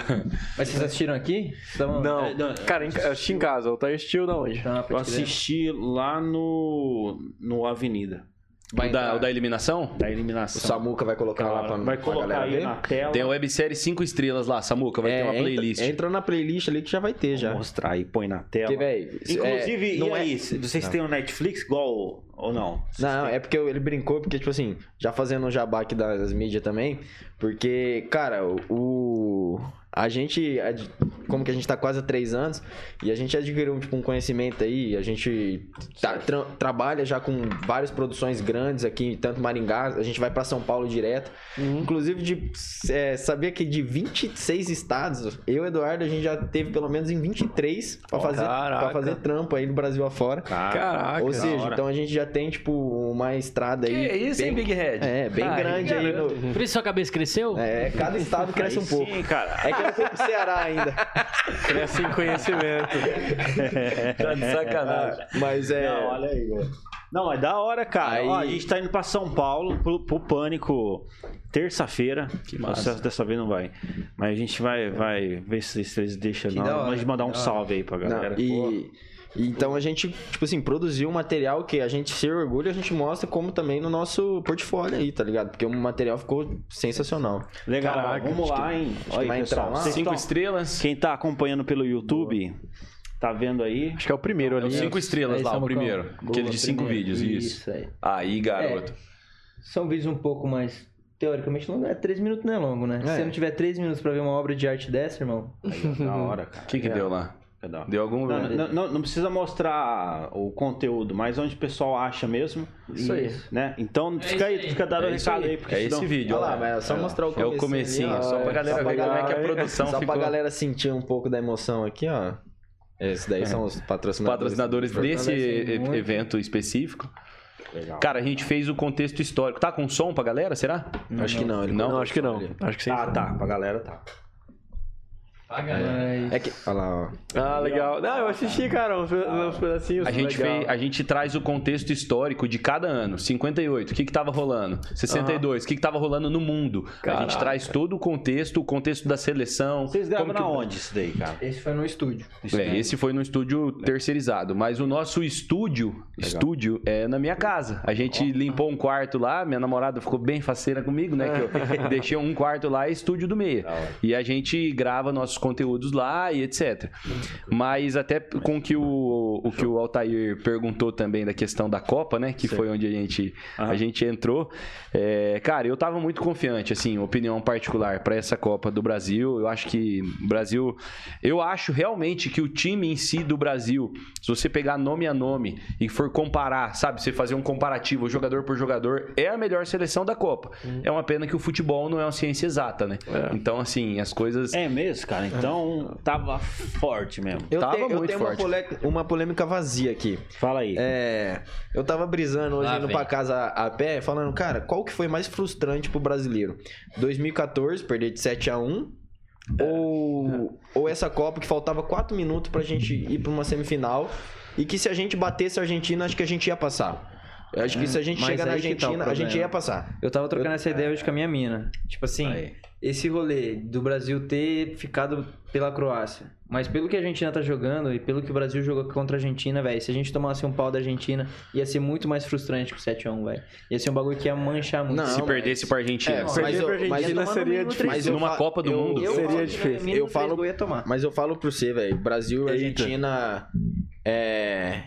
Mas vocês assistiram aqui? Então... Não. Cara, eu assisti em casa. O Altair assistiu da onde? Eu assisti lá no, no Avenida. Vai o, da, o da eliminação? Da eliminação. O Samuca vai colocar lá pra, vai colocar pra aí ver. na tela. Tem a websérie 5 estrelas lá, Samuca, vai é, ter uma playlist. Entra, entra, na playlist ali que já vai ter, já. Vou mostrar aí, põe na tela. Que, véio, Inclusive, é, não e aí, é... vocês não. têm o Netflix igual ou não? Vocês não, têm... é porque ele brincou, porque, tipo assim, já fazendo um jabá aqui das mídias também, porque, cara, o a gente, como que a gente está quase há três anos, e a gente adquiriu tipo, um conhecimento aí, a gente tá, tra trabalha já com várias produções grandes aqui, tanto Maringá, a gente vai para São Paulo direto. Uhum. Inclusive, de é, saber que de 26 estados, eu e Eduardo, a gente já teve pelo menos em 23 para oh, fazer, pra fazer trampo aí no Brasil afora. Caraca. Ou seja, então a gente já tem, tipo, uma estrada aí. Que isso, bem, hein, Big Head? É, bem ah, grande aí. No... Por isso sua cabeça cresceu? É, cada estado cresce aí um pouco. Sim, cara. É que fui pro Ceará ainda. Cresce em conhecimento. tá de sacanagem. Mas é. Não, olha aí, velho. Não, é da hora, cara. Aí... Ó, a gente tá indo pra São Paulo pro, pro Pânico terça-feira. Que massa. Dessa vez não vai. Mas a gente vai, vai ver se eles deixam. Não, mas mandar um salve aí pra galera. Não, e. Então a gente, tipo assim, produziu um material que a gente se orgulha, a gente mostra como também no nosso portfólio aí, tá ligado? Porque o material ficou sensacional. Legal, Caraca, vamos lá, hein? Olha aí, pessoal, cinco estrelas. Quem tá acompanhando pelo YouTube, Boa. tá vendo aí? Acho que é o primeiro ali. É cinco estrelas lá, o primeiro. Boa, Aquele de cinco primeiro. vídeos, isso. isso. aí. Aí, garoto. É, são vídeos um pouco mais teoricamente não é três minutos não é longo, né? É. Se você não tiver três minutos para ver uma obra de arte dessa, irmão. Aí, da hora, cara. O que que é. deu lá? Deu algum. Não, não, não, não, precisa mostrar o conteúdo, mas onde o pessoal acha mesmo. Isso aí. Né? Então fica aí, fica dando é recado aí. Porque é esse vídeo. Olha lá, mas é só mostrar o comecinho. É o comecinho, ali, só pra galera ver como é que a produção Só ficou. pra galera sentir um pouco da emoção aqui, ó. Esses daí é. são os patrocinadores. Patrocinadores desse evento específico. Legal. Cara, a gente fez o contexto histórico. Tá com som pra galera, será? Não, acho que não. Ele não, não acho que não. Acho que sim. Ah, tá. Pra galera tá. É que... Olha lá, ó. Ah, legal. Não, eu assisti, cara, uns, uns pedacinhos. A gente, fez, a gente traz o contexto histórico de cada ano. 58, o que que tava rolando? 62, uhum. o que que tava rolando no mundo? Caraca. A gente traz todo o contexto, o contexto da seleção. Vocês gravam que... onde isso daí, cara? Esse foi no estúdio. É, esse foi no estúdio terceirizado. Mas o nosso estúdio, legal. estúdio é na minha casa. A gente oh. limpou um quarto lá, minha namorada ficou bem faceira comigo, né? Que eu deixei um quarto lá e estúdio do meio. E a gente grava nossos conteúdos lá e etc. Mas até com que o, o que o Altair perguntou também da questão da Copa, né? Que Sim. foi onde a gente, a gente entrou. É, cara, eu tava muito confiante, assim, opinião particular para essa Copa do Brasil. Eu acho que o Brasil. Eu acho realmente que o time em si do Brasil, se você pegar nome a nome e for comparar, sabe, você fazer um comparativo jogador por jogador, é a melhor seleção da Copa. Hum. É uma pena que o futebol não é uma ciência exata, né? É. Então, assim, as coisas. É mesmo, cara. Então, tava forte mesmo. Eu tava te, muito eu tenho forte. Uma, polêmica, uma polêmica vazia aqui. Fala aí. É, eu tava brisando hoje Lá indo vem. pra casa a pé, falando, cara, qual que foi mais frustrante pro brasileiro? 2014, perder de 7 a 1 ou, ou essa Copa que faltava 4 minutos pra gente ir pra uma semifinal e que se a gente batesse a Argentina, acho que a gente ia passar. Eu acho que se a gente chegar na tá Argentina, tá a gente ia passar. Eu tava trocando eu... essa ideia hoje com a minha mina. Tipo assim, aí. Esse rolê do Brasil ter ficado pela Croácia. Mas pelo que a Argentina tá jogando e pelo que o Brasil jogou contra a Argentina, velho, se a gente tomasse um pau da Argentina, ia ser muito mais frustrante que o 7x1, velho. Ia ser um bagulho que ia manchar muito. Não, se perdesse pra Argentina. É, se perder pra Argentina seria difícil. Mas numa Copa do eu, Mundo eu, seria difícil. Eu falo, ia tomar. Mas eu falo pro você, velho, Brasil e Argentina é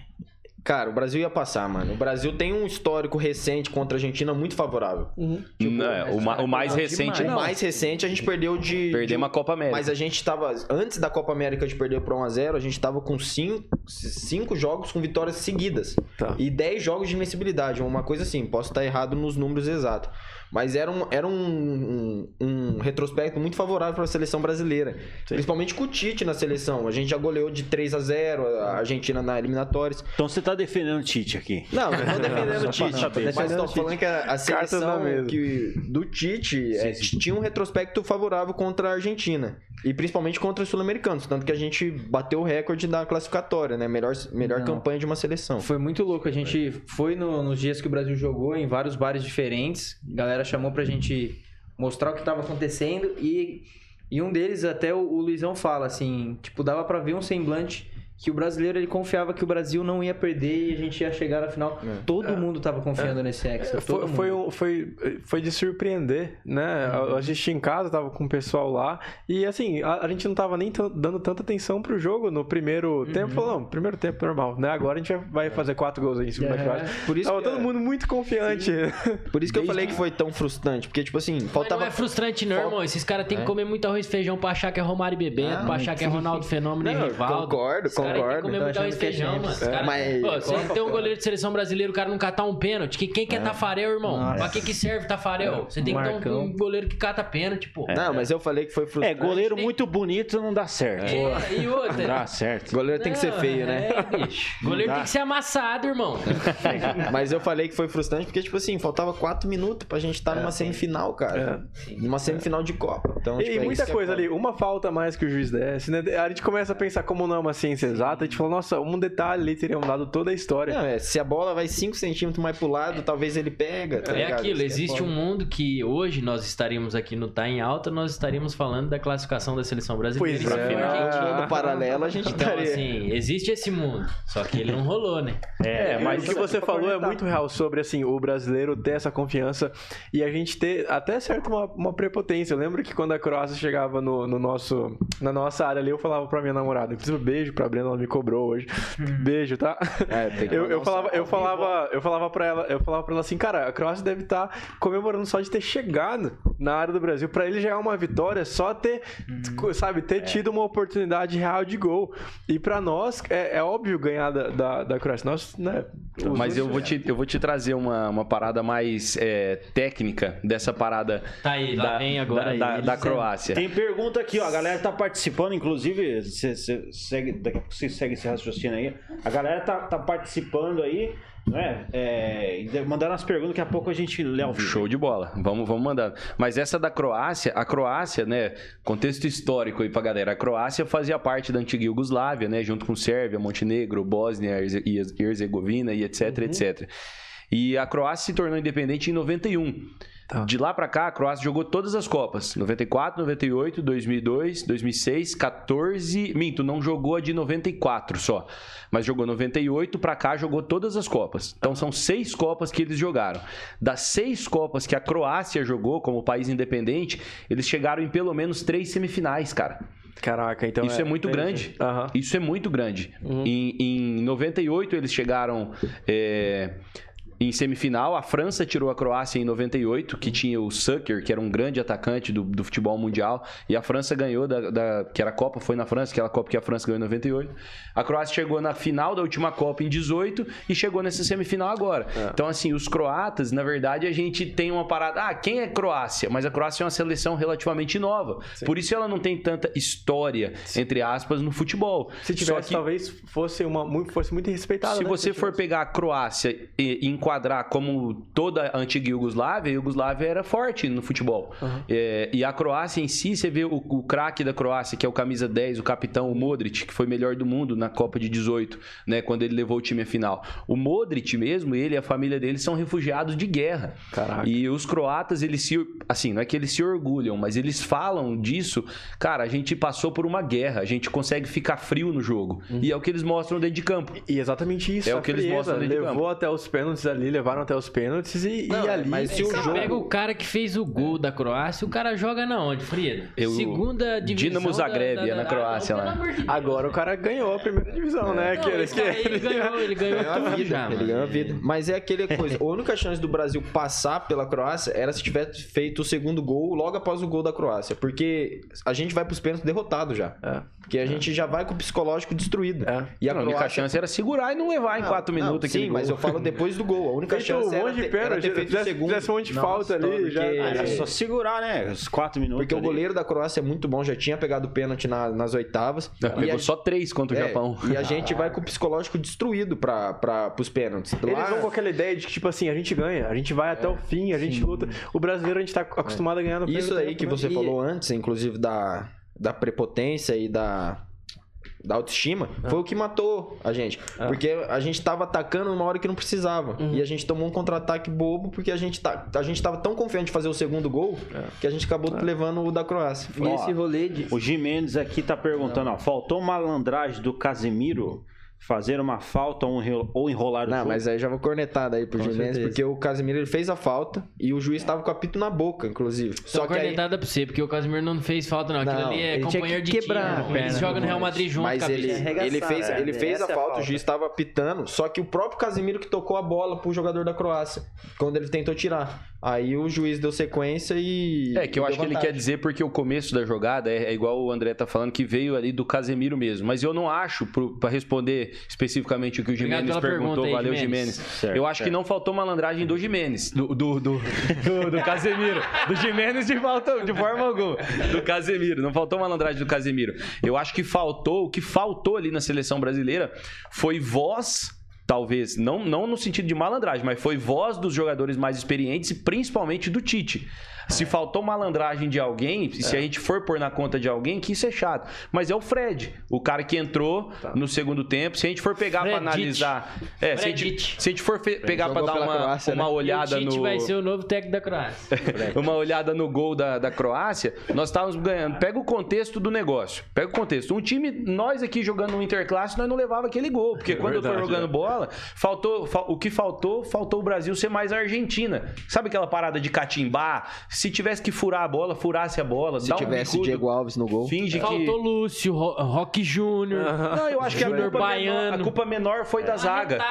Cara, o Brasil ia passar, mano. O Brasil tem um histórico recente contra a Argentina muito favorável. Uhum. Tipo, não, é, o, ma o, mais recente não. O mais recente a gente perdeu de. Perdemos a Copa América. Mas a gente tava. Antes da Copa América de perder pra 1x0, a, gente tava com 5 cinco, jogos com vitórias seguidas. Tá. E 10 jogos de invencibilidade. Uma coisa assim, posso estar errado nos números exatos. Mas era um, era um, um, um retrospecto muito favorável para a seleção brasileira. Sim. Principalmente com o Tite na seleção. A gente já goleou de 3 a 0 a Argentina na eliminatórias. Então você está defendendo o Tite aqui? Não, não estou defendendo o Tite. mas estou falando que a, a seleção que, do Tite é, tinha um retrospecto favorável contra a Argentina. E principalmente contra os sul-americanos. Tanto que a gente bateu o recorde da classificatória, né? Melhor, melhor campanha de uma seleção. Foi muito louco. A gente foi no, nos dias que o Brasil jogou em vários bares diferentes. Galera galera chamou pra gente mostrar o que estava acontecendo e, e um deles até o, o Luizão fala assim, tipo, dava para ver um semblante que o brasileiro ele confiava que o Brasil não ia perder e a gente ia chegar na final. É. Todo é. mundo estava confiando é. nesse Hexa. Foi, foi, foi, foi, de surpreender, né? Uhum. A, a, gente em casa tava com o pessoal lá e assim, a, a gente não tava nem dando tanta atenção pro jogo no primeiro uhum. tempo. Falou, não, primeiro tempo normal, né? Agora a gente vai fazer quatro gols aí em cima da Croácia. Por isso tava todo mundo muito confiante. Sim. Por isso que Desde... eu falei que foi tão frustrante, porque tipo assim, faltava... Mas não é frustrante não, irmão. Esses caras têm que é. comer muito arroz e feijão pra achar que é Romário Bebê, ah, pra achar que é Ronaldo Fenômeno e Rivaldo. Concordo, concordo arroz e feijão, mano. É. Cara, mas... Pô, você tem um goleiro de seleção brasileira, o cara não catar um pênalti. Que, quem quer é. Tafarel, irmão? Nossa. Pra que, que serve Tafarel? Você tem que ter um, goleiro que cata pênalti, pô. Não, mas eu falei que foi frustrante. É, goleiro muito bonito não dá certo. É, e outra? Não dá certo. Goleiro tem que ser feio, né? É, bicho. Goleiro tem que ser amassado, irmão. mas eu falei que foi frustrante porque, tipo assim, faltava quatro minutos pra gente estar tá numa semifinal, cara. Numa semifinal de Copa. Então, tipo, e muita coisa ali. Uma falta mais que o juiz desse, né? A gente começa a pensar como não é uma ciência exata. A gente fala, nossa, um detalhe ali teriam dado toda a história. Não, é, se a bola vai 5 centímetros mais pro lado, talvez ele pega. Tá é aquilo, é existe é um mundo que hoje nós estaríamos aqui no Tá em Alta, nós estaríamos falando da classificação da seleção brasileira. Pois é, Argentina. no paralelo a gente Então, estaria. assim, existe esse mundo, só que ele não rolou, né? É, é mas o que você falou é muito real sobre, assim, o brasileiro ter essa confiança e a gente ter até certo uma, uma prepotência. Eu lembro que quando a Croácia chegava no, no nosso, na nossa área ali, eu falava pra minha namorada, inclusive um beijo pra Brenda, ela me cobrou hoje. Hum. Beijo, tá? É, tem que eu, eu falava, eu falava, eu falava para ela, eu falava para ela assim, cara, a Croácia deve estar tá comemorando só de ter chegado na área do Brasil. Para ele já é uma vitória só ter, hum, sabe, ter é. tido uma oportunidade real de gol. E para nós é, é, óbvio ganhar da, da, da Croácia. Nós, né? Mas eu vou te, eu vou te trazer uma, uma parada mais é, técnica dessa parada. Tá aí, da, vem agora da, aí, da, da Croácia. Tem pergunta aqui, ó. A galera tá participando, inclusive, você segue, daqui a pouco você segue esse raciocínio aí. A galera tá, tá participando aí, né? É, mandando as perguntas, daqui a pouco a gente lê vivo. Show de bola. Vamos, vamos mandando. Mas essa da Croácia, a Croácia, né? Contexto histórico aí pra galera. A Croácia fazia parte da antiga Iugoslávia, né? Junto com Sérvia, Montenegro, Bósnia e Herzegovina e etc, uhum. etc. E a Croácia se tornou independente em 91. Tá. De lá para cá, a Croácia jogou todas as Copas: 94, 98, 2002, 2006, 14. Minto, não jogou a de 94 só. Mas jogou 98 para cá, jogou todas as Copas. Então são seis Copas que eles jogaram. Das seis Copas que a Croácia jogou como país independente, eles chegaram em pelo menos três semifinais, cara. Caraca, então. Isso é, é muito grande. Uhum. Isso é muito grande. Uhum. Em, em 98 eles chegaram. É em semifinal, a França tirou a Croácia em 98, que tinha o Sucker, que era um grande atacante do, do futebol mundial, e a França ganhou da, da, que era a Copa, foi na França, aquela Copa que a França ganhou em 98. A Croácia chegou na final da última Copa em 18 e chegou nessa semifinal agora. É. Então, assim, os croatas, na verdade, a gente tem uma parada. Ah, quem é Croácia? Mas a Croácia é uma seleção relativamente nova. Sim. Por isso ela não tem tanta história, Sim. entre aspas, no futebol. Se tivesse, que, talvez fosse, uma, fosse muito respeitada. Se né? você for pegar a Croácia e, e enquadrar como toda a antiga Iugoslávia, a Iugoslávia era forte no futebol. Uhum. É, e a Croácia em si, você vê o, o craque da Croácia, que é o camisa 10, o capitão, o Modric, que foi melhor do mundo na Copa de 18, né, quando ele levou o time à final. O Modric mesmo, ele e a família dele são refugiados de guerra. Caraca. E os croatas, eles se, assim, não é que eles se orgulham, mas eles falam disso, cara, a gente passou por uma guerra, a gente consegue ficar frio no jogo. Uhum. E é o que eles mostram dentro de campo. E exatamente isso. É o que frieza, eles mostram dentro levou de campo. até os pênaltis ali, levaram até os pênaltis e, não, e ali. Mas se o jogo. Pega o cara que fez o gol da Croácia, o cara joga na onde, Frida? Eu... Segunda divisão. Dinamo Zagreb, da, da, da, na Croácia lá. Agora o cara ganhou a primeira divisão, né? Não, que, ele, que... ele ganhou, ele ganhou, ganhou tudo a vida, já. Ele ganhou a vida. Mas é aquele coisa. A única chance do Brasil passar pela Croácia era se tivesse feito o segundo gol logo após o gol da Croácia. Porque a gente vai pros pênaltis derrotado já. É. Porque a é. gente já vai com o psicológico destruído. É. E a, não, Croácia... a única chance era segurar e não levar em não, quatro minutos Sim, mas eu falo depois do gol. A única feito chance um era, ter, era ter feito o segundo. Fizesse um monte de falta ali. Já... Era só segurar, né? Os quatro minutos. Porque ali. o goleiro da Croácia é muito bom, já tinha pegado o pênalti na, nas oitavas. Já pegou a... só três contra o é, Japão. E a gente vai com o psicológico destruído para para os pênaltis. Lá... Eles vão com aquela ideia de que, tipo assim, a gente ganha, a gente vai até o fim, a gente Sim. luta. O brasileiro a gente tá acostumado a ganhar no Isso aí que você né? falou antes, inclusive da, da prepotência e da da autoestima, ah. foi o que matou a gente. Ah. Porque a gente tava atacando numa hora que não precisava. Uhum. E a gente tomou um contra-ataque bobo porque a gente, tá, a gente tava tão confiante de fazer o segundo gol é. que a gente acabou é. levando o da Croácia. E esse rolê de... O Jimenez aqui tá perguntando, ó, faltou malandragem do Casemiro fazer uma falta ou enrolar o Não, jogo. mas aí já vou cornetar daí pro Jimenez, porque o Casimiro ele fez a falta e o juiz estava com o apito na boca, inclusive. Só, Só cornetada aí... pra você, porque o Casimiro não fez falta não, aquilo não, ali é companheiro de quebrar time. Eles jogam no Real Madrid junto, Mas ele, ele fez, ele fez a, falta, a falta, o juiz estava apitando, só que o próprio Casimiro que tocou a bola pro jogador da Croácia, quando ele tentou tirar. Aí o juiz deu sequência e. É, que eu acho vantagem. que ele quer dizer porque o começo da jogada é, é, igual o André tá falando, que veio ali do Casemiro mesmo. Mas eu não acho, para responder especificamente o que o Jimenez perguntou, aí, valeu Jimenez. Certo, eu acho certo. que não faltou malandragem do Jimenez, do, do, do, do, do Casemiro. Do Jimenez de, falta, de forma alguma. Do Casemiro. Não faltou malandragem do Casemiro. Eu acho que faltou, o que faltou ali na seleção brasileira foi voz talvez, não, não no sentido de malandragem, mas foi voz dos jogadores mais experientes e principalmente do Tite. Se faltou malandragem de alguém, é. se a gente for pôr na conta de alguém, que isso é chato. Mas é o Fred, o cara que entrou tá. no segundo tempo. Se a gente for pegar para analisar. É, se a, gente, se a gente for pegar para dar uma, Croácia, uma né? olhada no. vai ser o novo técnico da Croácia. uma olhada no gol da, da Croácia, nós estávamos ganhando. Pega o contexto do negócio. Pega o contexto. Um time, nós aqui jogando no Interclasse, nós não levava aquele gol. Porque é quando verdade, eu tô jogando é. bola, faltou. O que faltou, faltou o Brasil ser mais Argentina. Sabe aquela parada de catimbar? Se tivesse que furar a bola, furasse a bola. Se tivesse um Diego Alves no gol. Finge Faltou que... Lúcio, Rock Júnior. Não, eu acho que a culpa, Baiano. Menor, a culpa menor foi da é. zaga.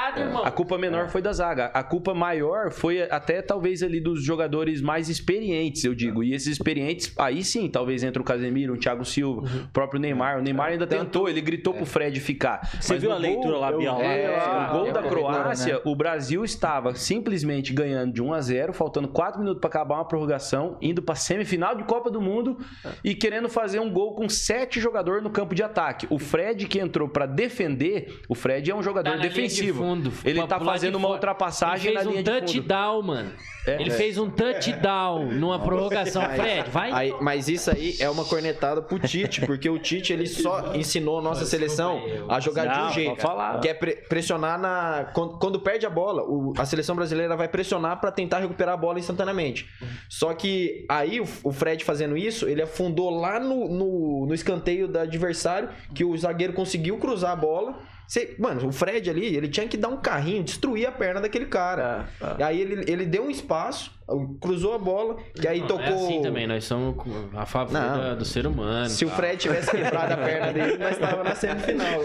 a culpa menor é. foi da zaga. A culpa maior foi até talvez ali dos jogadores mais experientes, eu digo. E esses experientes, aí sim, talvez entre o Casemiro, o Thiago Silva, uhum. o próprio Neymar. O Neymar ainda Tanto... tentou, ele gritou é. pro Fred ficar. Você Mas viu a leitura gol, lá, Bial? É, gol da Croácia, né? o Brasil estava simplesmente ganhando de 1 a 0 faltando 4 minutos para acabar uma prorrogação, indo para semifinal de Copa do Mundo e querendo fazer um gol com sete jogadores no campo de ataque. O Fred que entrou para defender, o Fred é um jogador tá defensivo. De fundo, ele tá fazendo uma ultrapassagem na linha um de fundo. touchdown, mano. É, ele é. fez um touchdown numa prorrogação. Fred, vai. Aí, mas isso aí é uma cornetada pro Tite, porque o Tite ele só ensinou a nossa seleção a jogar de um jeito. Falar. Que é pressionar na. Quando, quando, perde a bola, o, a seleção brasileira vai pressionar para tentar recuperar a bola instantaneamente. Só que aí o, o Fred fazendo isso, ele afundou lá no, no, no escanteio do adversário, que o zagueiro conseguiu cruzar a bola você, mano, o Fred ali, ele tinha que dar um carrinho, destruir a perna daquele cara. É. E aí ele, ele deu um espaço, cruzou a bola, que aí não, tocou. É assim também, nós somos a favor não, do ser humano. Se o Fred tivesse quebrado a perna dele, nós estávamos na semifinal.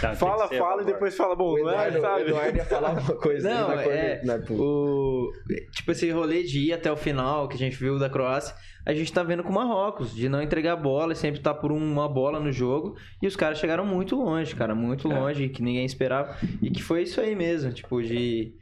Tá, fala, fala e depois fala, bom, o Eduardo, não, o Eduardo ia falar uma coisa. Não, é, o, tipo esse rolê de ir até o final que a gente viu da Croácia a gente tá vendo com o Marrocos, de não entregar bola e sempre tá por uma bola no jogo. E os caras chegaram muito longe, cara, muito é. longe, que ninguém esperava. E que foi isso aí mesmo, tipo, de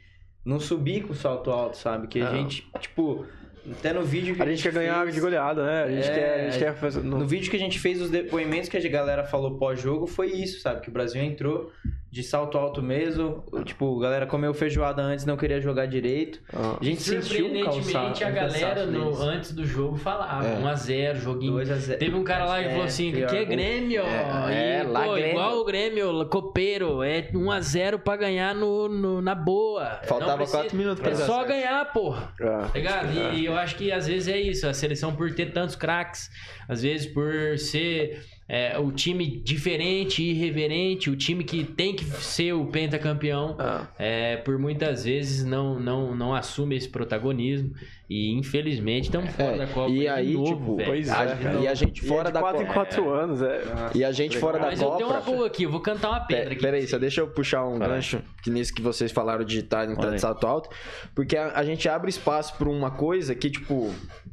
não subir com o salto alto, sabe? Que a gente, tipo, até no vídeo que a, a gente, quer fez... ganhar de goleada, né? A gente é, quer, a gente quer fazer... no... no vídeo que a gente fez os depoimentos que a galera falou pós-jogo foi isso, sabe? Que o Brasil entrou de salto alto mesmo. Tipo, a galera comeu feijoada antes, não queria jogar direito. Ah. A gente sentiu um calçado, a galera no, antes do jogo falava é. 1x0, joguinho. 2x0. Teve um cara lá que é, falou assim, que é Grêmio, é, e, é, lá pô, Grêmio. igual o Grêmio, copeiro, é 1x0 pra ganhar no, no, na boa. Faltava 4 minutos pra É só ganhar, porra. É. Tá E, e eu acho que às vezes é isso, a seleção por ter tantos craques, às vezes por ser é, o time diferente, irreverente, o time que tem que ser o pentacampeão, ah. é, por muitas vezes não, não, não assume esse protagonismo. E infelizmente estamos fora é, da Copa. E aí, novo, tipo, pois é. E a gente fora e é da 4 em 4 é. anos, é. E a gente fora da Copa. Mas eu tenho uma boa aqui, eu vou cantar uma pedra aqui. Peraí, só deixa eu puxar um gancho que nisso que vocês falaram de estar em salto alto. Porque a, a gente abre espaço para uma coisa que, tipo,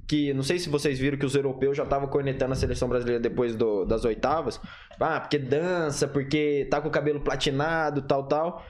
que não sei se vocês viram que os europeus já estavam cornetando a seleção brasileira depois do, das oitavas. Ah, porque dança, porque tá com o cabelo platinado, tal, tal.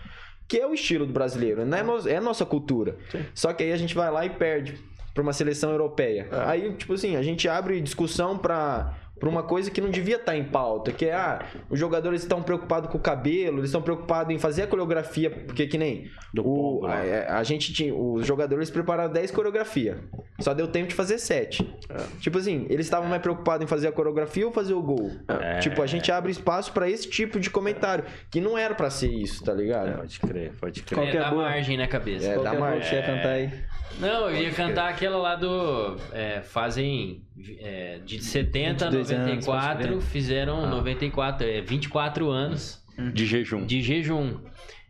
Que é o estilo do brasileiro, né? É a nossa cultura. Sim. Só que aí a gente vai lá e perde para uma seleção europeia. É. Aí, tipo assim, a gente abre discussão para para uma coisa que não devia estar tá em pauta, que é, ah, os jogadores estão preocupados com o cabelo, eles estão preocupados em fazer a coreografia, porque que nem o, a, é, a, gente tinha, os jogadores prepararam 10 coreografia, só deu tempo de fazer 7. É. Tipo assim, eles estavam mais preocupados em fazer a coreografia ou fazer o gol. É. Tipo, a gente abre espaço para esse tipo de comentário, que não era para ser isso, tá ligado? pode crer, pode crer. Qual é, dá margem na cabeça. É, dá margem. Você ia cantar aí? Não, eu ia cantar aquela lá do. É, fazem. É, de 70 a 94, anos, fizeram ah. 94, é, 24 anos. De jejum. De jejum.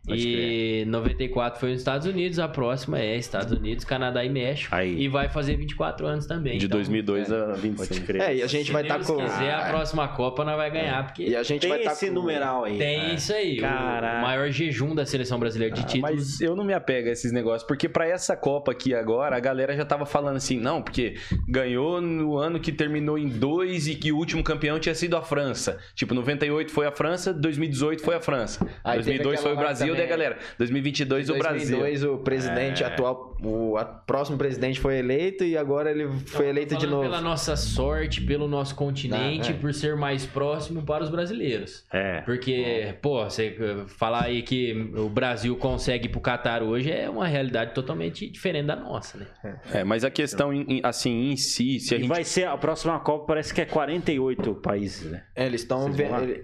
Pode e crer. 94 foi nos Estados Unidos, a próxima é Estados Unidos, Canadá e México. Aí. E vai fazer 24 anos também. De então, 2002 é, a 25. É, e a gente Se vai estar tá com. Se quiser, a próxima Copa nós vai ganhar. Porque e a gente tem vai tá esse com... numeral aí. Tem é. isso aí. Caraca. O maior jejum da seleção brasileira de ah, títulos. Mas eu não me apego a esses negócios, porque para essa Copa aqui agora, a galera já tava falando assim, não, porque ganhou no ano que terminou em dois e que o último campeão tinha sido a França. Tipo, 98 foi a França, 2018 foi a França. Aí 2002 foi o Brasil, daí galera. 2022 o Brasil. 2002 o presidente é. atual, o próximo presidente foi eleito e agora ele foi eleito de novo. Pela nossa sorte, pelo nosso continente, ah, é. por ser mais próximo para os brasileiros. É. Porque, pô, você falar aí que o Brasil consegue ir pro Catar hoje é uma realidade totalmente diferente da nossa, né? É, mas a questão assim em si, se a e gente... vai ser a próxima Copa parece que é 48 países, né? É, eles estão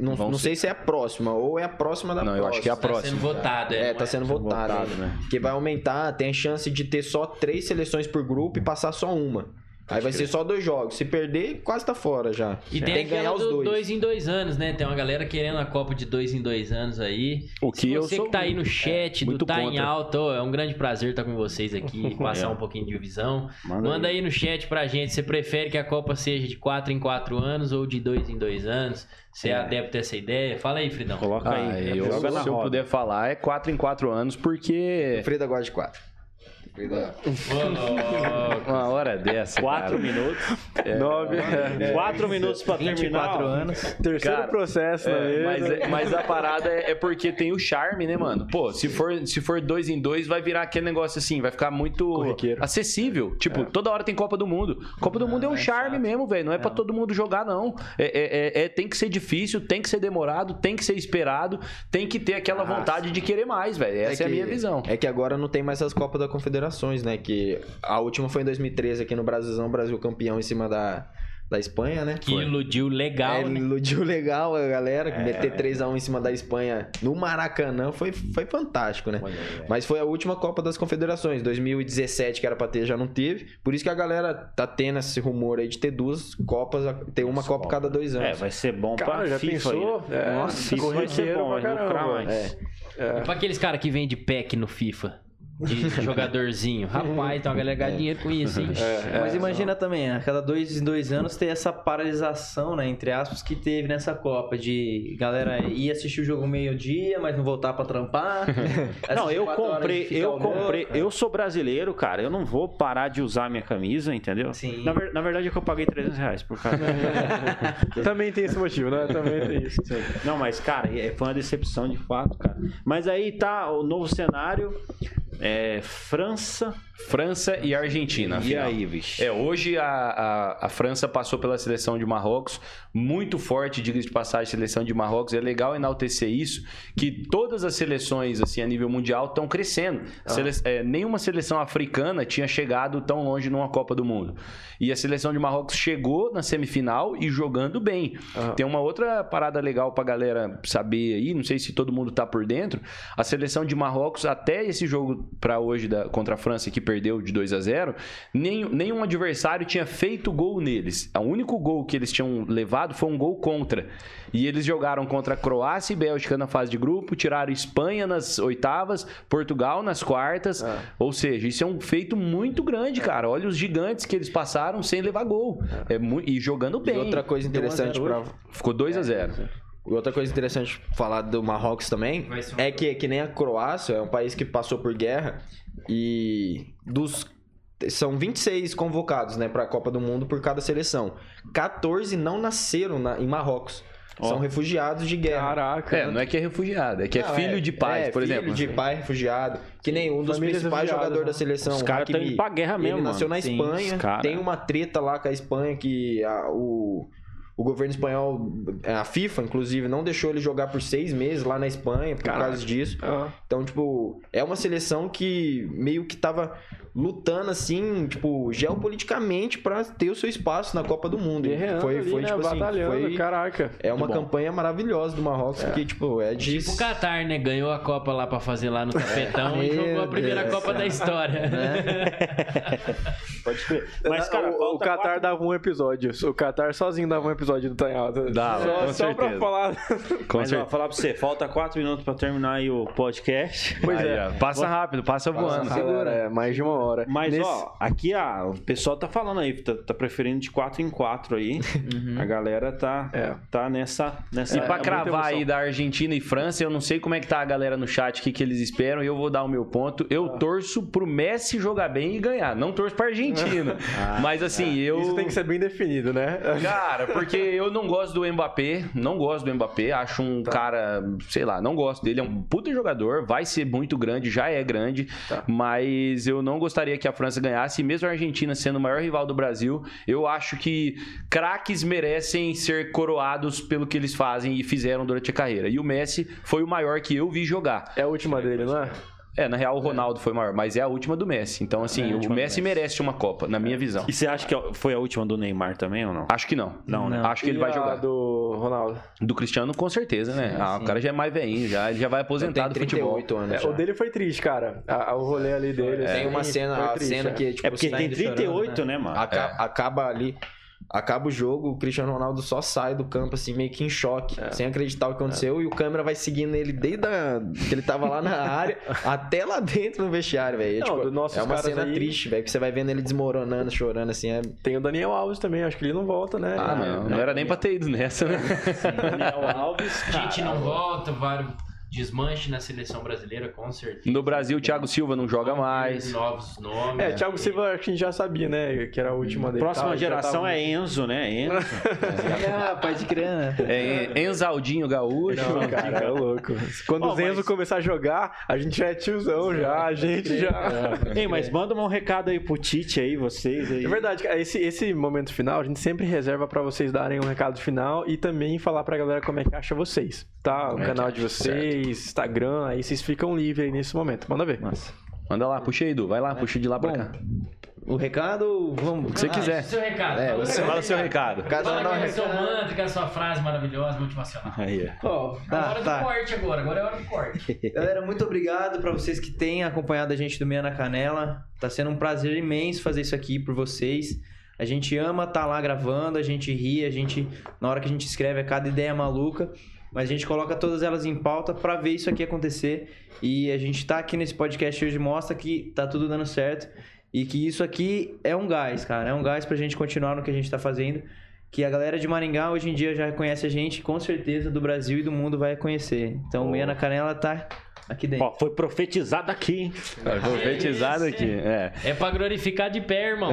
não, não sei se é a próxima ou é a próxima da não, próxima. eu acho que é a próxima. Tá sendo votado, é. É, tá sendo votado, votado né? Que vai aumentar, tem a chance de ter só três seleções por grupo e passar só uma. Aí vai ser só dois jogos. Se perder, quase tá fora já. E tem, tem que ganhar os do dois. dois em dois anos, né? Tem uma galera querendo a Copa de dois em dois anos aí. O que Se você eu que tá aí no chat, é, do Tá contra. em Alta, é um grande prazer estar com vocês aqui, passar é. um pouquinho de visão. Manda, Manda aí. aí. no chat pra gente, você prefere que a Copa seja de quatro em quatro anos ou de dois em dois anos? Você é, é adepto a essa ideia? Fala aí, Fridão. Coloca ah, aí. Eu, se eu puder falar, é quatro em quatro anos, porque... O Frida gosta de quatro. Uma hora dessa. Quatro cara. minutos. É, Nove. É, quatro minutos pra terminar. Quatro anos. Terceiro cara, processo, é, mas, é, mas, a parada é, é, porque tem o charme, né, mano? Pô, se for, se for dois em dois, vai virar aquele negócio assim, vai ficar muito Corriqueiro. acessível. Tipo, é. toda hora tem Copa do Mundo. Copa do Mundo é um charme mesmo, velho. Não é, é pra todo mundo jogar, não. É, tem que ser difícil, tem que ser demorado, tem que ser esperado, tem que ter aquela ah, vontade de querer mais, velho. Essa é, que, a minha visão. É que agora não tem mais as Copas da Confederações, né? Que a última foi em 2013 aqui no Brasilzão, Brasil campeão em cima da, da Espanha, né? Que Foi. iludiu legal. É, né? Iludiu legal a galera. É. Meter 3x1 em cima da Espanha no Maracanã foi, foi fantástico, né? É. Mas foi a última Copa das Confederações. 2017, que era pra ter, já não teve. Por isso que a galera tá tendo esse rumor aí de ter duas Copas, ter uma Copa, Copa cada dois anos. É, vai ser bom Cara, pra já FIFA pensou? Aí, né? Nossa, FIFA vai ser bom, vai lucrar mais. É. É. E pra aqueles caras que vende pack no FIFA? De jogadorzinho. Rapaz, então a galera ganha dinheiro com isso, hein? É, é, Mas imagina também, a cada dois em dois anos ter essa paralisação, né, entre aspas, que teve nessa Copa, de galera ir assistir o jogo meio-dia, mas não voltar pra trampar. não, eu comprei, eu comprei, eu sou brasileiro, cara, eu não vou parar de usar minha camisa, entendeu? Sim. Na, na verdade é que eu paguei 300 reais por causa. Também tem esse motivo, né? Também tem isso. Não, mas, cara, é, foi uma decepção de fato, cara. Mas aí tá o novo cenário. É, França. França e Argentina. E aí, bicho? É, hoje a, a, a, França passou pela seleção de Marrocos, muito forte, diga-se de passagem, a seleção de Marrocos. É legal enaltecer isso, que todas as seleções, assim, a nível mundial, estão crescendo. Ah. Sele, é, nenhuma seleção africana tinha chegado tão longe numa Copa do Mundo. E a seleção de Marrocos chegou na semifinal e jogando bem. Ah. Tem uma outra parada legal pra galera saber aí, não sei se todo mundo tá por dentro. A seleção de Marrocos, até esse jogo para hoje da, contra a França, que perdeu de 2 a 0 nem, nenhum adversário tinha feito gol neles. O único gol que eles tinham levado foi um gol contra. E eles jogaram contra a Croácia e Bélgica na fase de grupo, tiraram Espanha nas oitavas, Portugal nas quartas. Ah. Ou seja, isso é um feito muito grande, cara. Olha os gigantes que eles passaram sem levar gol. É, é e jogando bem. E outra coisa interessante para Ficou 2 a 0 Outra coisa interessante falar do Marrocos também é que, que nem a Croácia é um país que passou por guerra e dos são 26 convocados, né, para a Copa do Mundo por cada seleção. 14 não nasceram na, em Marrocos. Oh. São refugiados de guerra. Caraca. É, não é que é refugiado, é que é não, é filho é, de pai, é, por filho exemplo. Filho de pai refugiado. Que nem um dos principais jogadores da né? seleção. Os caras estão indo pra guerra mesmo. Ele nasceu mano. na Espanha. Sim, tem uma treta lá com a Espanha que a, o o governo espanhol, é, a FIFA, inclusive, não deixou ele jogar por seis meses lá na Espanha por Caraca. causa disso. Uhum. Então, tipo, é uma seleção que meio que tava lutando assim, tipo, geopoliticamente para ter o seu espaço na Copa do Mundo. Guerreando foi, foi né? tipo assim, foi, caraca. É uma campanha maravilhosa do Marrocos, é. que tipo, é de Tipo o Qatar, né, ganhou a Copa lá para fazer lá no tapetão e jogou a primeira Deus Copa da história. É. Pode crer. Mas cara, o, o Qatar quatro... dava um episódio. O Qatar sozinho dava um episódio do Tanhado. Dava, só, com só para falar. Com Mas, ó, falar para você, falta quatro minutos para terminar aí o podcast. Pois aí, é. Passa rápido, passa, passa voando. Segura, é, mais de uma hora. Mas, Nesse... ó, aqui a, o pessoal tá falando aí, tá, tá preferindo de 4 em 4 aí. Uhum. A galera tá, é. tá nessa, nessa. E pra é, cravar aí da Argentina e França, eu não sei como é que tá a galera no chat, o que, que eles esperam, e eu vou dar o meu ponto. Eu ah. torço pro Messi jogar bem e ganhar. Não torço pra Argentina. ah, Mas assim, é. eu. Isso tem que ser bem definido, né? Cara, porque eu não gosto do Mbappé, não gosto do Mbappé, acho um tá. cara, sei lá, não gosto dele, é um puta jogador, vai ser muito grande, já é grande, tá. mas eu não gostaria gostaria que a França ganhasse, e mesmo a Argentina sendo o maior rival do Brasil, eu acho que craques merecem ser coroados pelo que eles fazem e fizeram durante a carreira. E o Messi foi o maior que eu vi jogar. É a última dele, não é? É, na real o Ronaldo é. foi maior, mas é a última do Messi. Então, assim, é, o Messi, merece uma Copa, na minha é. visão. E você acha que foi a última do Neymar também ou não? Acho que não. Não, né? Acho que e ele vai jogar. do Ronaldo? Do Cristiano, com certeza, né? Sim, ah, sim. O cara já é mais velhinho, já, ele já vai aposentar do futebol. Anos é, o dele foi triste, cara. A, o rolê ali dele. Tem uma cena, a cena que, tipo, É porque ele tem 38, chorando, né? né, mano? Acaba, acaba ali Acaba o jogo, o Cristiano Ronaldo só sai do campo, assim, meio que em choque, é. sem acreditar o que aconteceu, é. e o câmera vai seguindo ele desde a... que ele tava lá na área até lá dentro no vestiário, velho. É, tipo, é uma cena aí... triste, velho, que você vai vendo ele desmoronando, chorando, assim. É... Tem o Daniel Alves também, acho que ele não volta, né? Ah, não, não, não era nem pra ter ido nessa, né? Sim, Daniel Alves. Gente não volta, vários desmanche na seleção brasileira, com certeza. No Brasil, o Thiago Silva não joga mais. Novos nomes. É, Thiago Silva a gente já sabia, né? Que era a última dele. Próxima tá, geração tava... é Enzo, né? Enzo. ah, pai de grana. É Enzaldinho Gaúcho. Não, cara, é louco. Quando oh, o Enzo mas... começar a jogar, a gente já é tiozão já, a gente já... É, Ei, mas manda um recado aí pro Tite aí, vocês aí. É verdade, esse, esse momento final, a gente sempre reserva pra vocês darem um recado final e também falar pra galera como é que acha vocês, tá? O é, canal de vocês, Instagram, aí vocês ficam livres aí nesse momento. Manda ver. Nossa. Manda lá, puxa aí, Edu. Vai lá, é. puxa de lá pra Bom, cá. O recado, vamos. O que você ah, quiser. Seu recado. É, você fala o seu recado. Cada fala que é seu mantra, que é a sua frase maravilhosa, motivacional. Aí. Oh, tá, hora tá. do corte agora, agora é hora do corte. Galera, muito obrigado para vocês que têm acompanhado a gente do Meia na Canela. Tá sendo um prazer imenso fazer isso aqui por vocês. A gente ama estar tá lá gravando, a gente ri, a gente, na hora que a gente escreve, é cada ideia maluca. Mas a gente coloca todas elas em pauta para ver isso aqui acontecer. E a gente tá aqui nesse podcast hoje mostra que tá tudo dando certo. E que isso aqui é um gás, cara. É um gás pra gente continuar no que a gente tá fazendo. Que a galera de Maringá hoje em dia já conhece a gente, com certeza do Brasil e do mundo vai conhecer. Então, oh. Meia na Canela tá aqui dentro. Ó, foi profetizado aqui, hein? Foi profetizado é aqui. É. é pra glorificar de pé, irmão.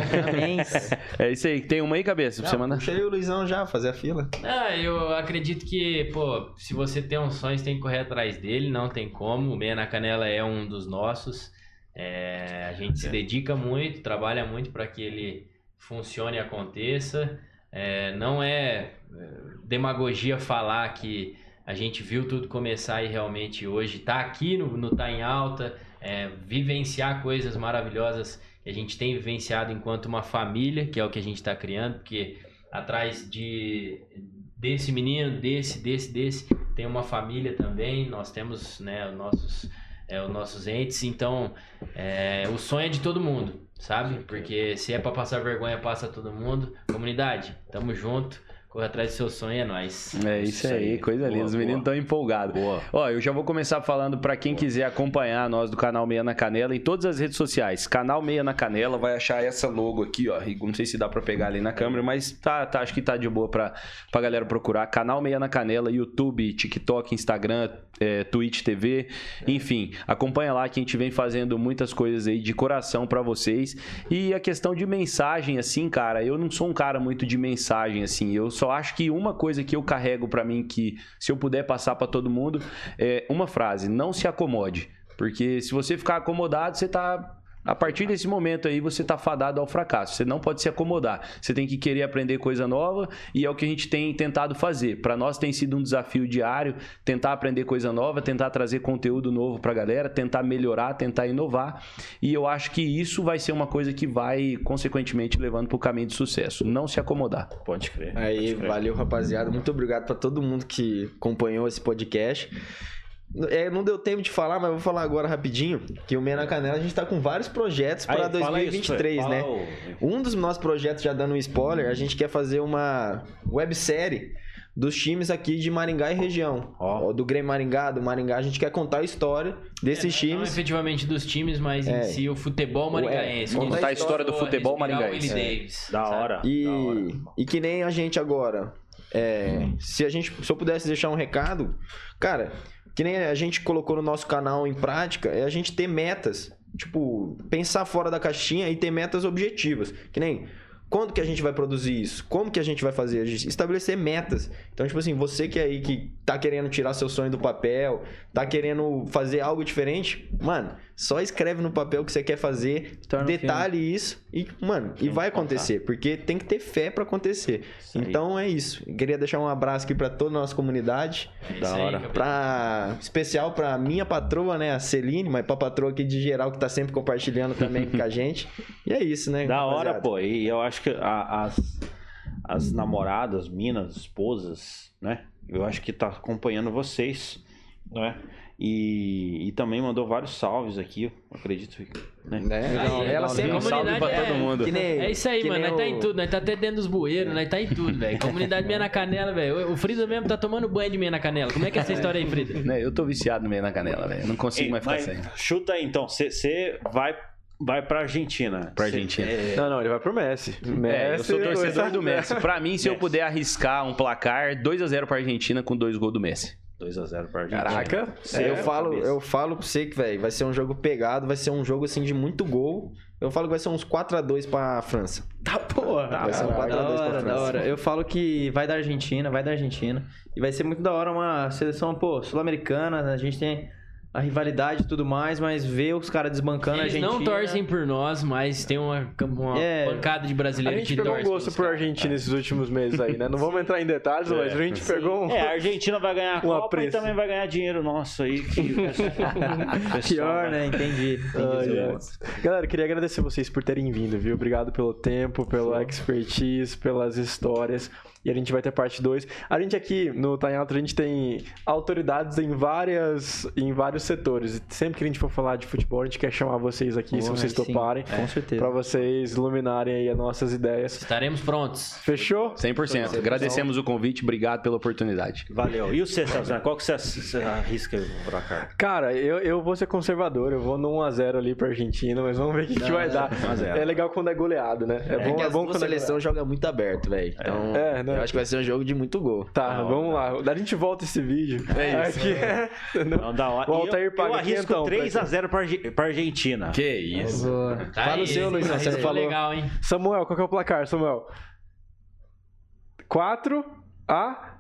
é isso aí. Tem uma aí, cabeça, pra Não, você mandar? Puxei o Luizão já, fazer a fila. Ah, eu acredito que, pô, se você tem um sonho, você tem que correr atrás dele, não tem como. O Meia na Canela é um dos nossos. É, a gente se dedica muito, trabalha muito para que ele funcione e aconteça. É, não é, é demagogia falar que a gente viu tudo começar e realmente hoje está aqui no, no Tá em Alta, é, vivenciar coisas maravilhosas que a gente tem vivenciado enquanto uma família, que é o que a gente está criando, porque atrás de desse menino, desse, desse, desse, tem uma família também, nós temos né, nossos é, os nossos entes. Então, é, o sonho é de todo mundo, sabe? Porque se é para passar vergonha, passa todo mundo. Comunidade, tamo junto. Corre atrás do seu sonho, é nóis. É isso, isso aí, aí, coisa linda. Os meninos estão empolgados. Boa. Ó, eu já vou começar falando para quem boa. quiser acompanhar nós do canal Meia na Canela em todas as redes sociais. Canal Meia na Canela, vai achar essa logo aqui, ó. Não sei se dá para pegar ali na câmera, mas tá, tá, acho que tá de boa pra, pra galera procurar. Canal Meia na Canela, YouTube, TikTok, Instagram, é, Twitch TV, enfim, acompanha lá que a gente vem fazendo muitas coisas aí de coração para vocês. E a questão de mensagem, assim, cara, eu não sou um cara muito de mensagem, assim, eu só só acho que uma coisa que eu carrego para mim que se eu puder passar para todo mundo é uma frase: não se acomode. Porque se você ficar acomodado, você tá a partir desse momento aí você está fadado ao fracasso. Você não pode se acomodar. Você tem que querer aprender coisa nova e é o que a gente tem tentado fazer. Para nós tem sido um desafio diário tentar aprender coisa nova, tentar trazer conteúdo novo para a galera, tentar melhorar, tentar inovar. E eu acho que isso vai ser uma coisa que vai consequentemente levando para o caminho de sucesso. Não se acomodar. Pode crer. Aí, pode crer. valeu, rapaziada. Muito obrigado para todo mundo que acompanhou esse podcast. É, não deu tempo de falar, mas vou falar agora rapidinho. Que o Meia na Canela a gente tá com vários projetos para 2023, isso, né? Um dos nossos projetos, já dando um spoiler, a gente quer fazer uma websérie dos times aqui de Maringá e região. Oh. Do Grêmio Maringá, do Maringá, a gente quer contar a história desses é, times. Não efetivamente dos times, mas é. em si o futebol maringaense. É, vamos contar a história do futebol maringaense. É. Davis, da hora. E, da hora. e que nem a gente agora. É, se a gente, se eu pudesse deixar um recado, cara, que nem a gente colocou no nosso canal em prática, é a gente ter metas. Tipo, pensar fora da caixinha e ter metas objetivas. Que nem quando que a gente vai produzir isso? Como que a gente vai fazer? Estabelecer metas. Então, tipo assim, você que é aí que tá querendo tirar seu sonho do papel, tá querendo fazer algo diferente, mano, só escreve no papel o que você quer fazer, detalhe isso e, mano, e vai acontecer, porque tem que ter fé para acontecer. então é isso. Queria deixar um abraço aqui para toda a nossa comunidade. É da hora. Aí, pra, especial para minha patroa, né, a Celine, mas pra patroa aqui de geral que tá sempre compartilhando também com a gente. E é isso, né? Da rapaziada. hora, pô. E eu acho que a, as, as namoradas, minas, esposas, né? Eu acho que tá acompanhando vocês, né? E, e também mandou vários salves aqui, acredito. Né? É, não, ela sempre um salve pra é, todo mundo. Nem, é isso aí, mano. Nós o... tá em tudo, nós tá até dentro dos bueiros, nós tá em tudo, velho. Comunidade meia na canela, velho. O Frida mesmo tá tomando banho de meia na canela. Como é que é essa história aí, Frida? Eu tô viciado no meia na canela, velho. Não consigo Ei, mais ficar sem. Chuta aí então, você vai vai pra Argentina. Pra Argentina. É... Não, não, ele vai pro Messi. Messi é, eu sou torcedor do Messi. Pra mim, se Messi. eu puder arriscar um placar, 2x0 pra Argentina com dois gols do Messi. 2x0 pra Argentina. Caraca. É, eu, falo, eu falo pra você que, velho, vai ser um jogo pegado, vai ser um jogo, assim, de muito gol. Eu falo que vai ser uns 4x2 pra França. Tá, porra. Vai ser um 4x2 Da pra hora, França. da hora. Eu falo que vai da Argentina, vai da Argentina. E vai ser muito da hora uma seleção, pô, sul-americana. A gente tem a rivalidade e tudo mais, mas ver os caras desbancando a Eles Argentina. não torcem por nós, mas tem uma, uma É. pancada de A brasileiros gente que pegou um torcem gosto por. Argentina esses últimos meses aí, né? Não vamos entrar em detalhes, mas a gente pegou um. É, a Argentina vai ganhar a Copa apreço. e também vai ganhar dinheiro nosso aí. Que Pior, né? Entendi. Entendi. Galera, queria agradecer vocês por terem vindo, viu? Obrigado pelo tempo, pela expertise, pelas histórias. E a gente vai ter parte 2. A gente aqui no Tá em Alto, a gente tem autoridades em várias em vários setores. Sempre que a gente for falar de futebol, a gente quer chamar vocês aqui, se Porra, vocês sim. toparem, Com certeza. pra vocês iluminarem aí as nossas ideias. Estaremos prontos. Fechou? 100%. Agradecemos o convite, obrigado pela oportunidade. Valeu. E o você, Celso? Qual que você, você arrisca pra cá? Cara, eu, eu vou ser conservador, eu vou no 1x0 ali pra Argentina, mas vamos ver o que, que vai dar. 1 a 0. É legal quando é goleado, né? É, É, bom, que é bom quando é seleção joga muito aberto, velho. Então, É, né? Eu acho que vai ser um jogo de muito gol. Tá, Da vamos lá. A gente volta esse vídeo. É isso. Aqui, Não, da hora. O Altair eu, paga eu arrisco quinhentão pra 3x0 pra, Arge- pra Argentina. Que isso. Tá Fala aí, o seu, Luizão, você foi falou. legal, hein? Samuel, qual que é o placar, Samuel? 4 a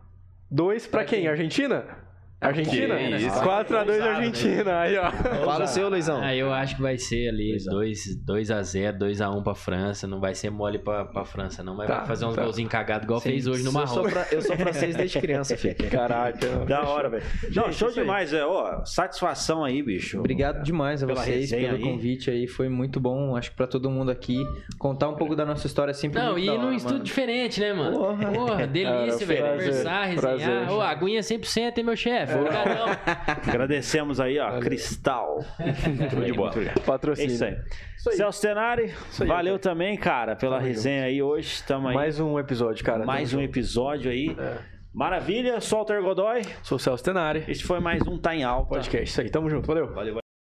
2 pra quem? Argentina? Argentina? Que isso. 4x2 Argentina. Aí, ó. Fala o seu, Luizão. Ah, eu acho que vai ser ali 2x0, 2x1 pra França. Não vai ser mole pra, pra França, não. Mas Tá, vai fazer uns tá. golzinhos cagados, igual Sim. fez hoje no eu, sou Marrocos. eu sou francês desde criança, filho. Caraca. Da hora, velho. Não, Gente, show demais, é. Ó, satisfação aí, bicho. Obrigado demais a Pela vocês pelo aí. convite aí. Foi muito bom, acho que pra todo mundo aqui. Contar um pouco da nossa história é sempre Não, muito e num estúdio mano. diferente, né, mano? Porra. Porra, delícia, velho. Conversar, resenhar. Ô, aguinha 100%, hein, meu chefe? Agradecemos aí, ó, Cristal. Tudo de boa. É Patrocínio. isso aí. Isso aí. Celso Tenari, aí, valeu também, cara, pela resenha aí hoje. Estamos aí. Mais um episódio, cara. mais Tamo um junto. episódio aí. Maravilha, solta o Godoy. Sou o Celso Tenari. Este foi mais um Tá em Alta. Podcast. Isso aí, tamo junto. Valeu. Valeu.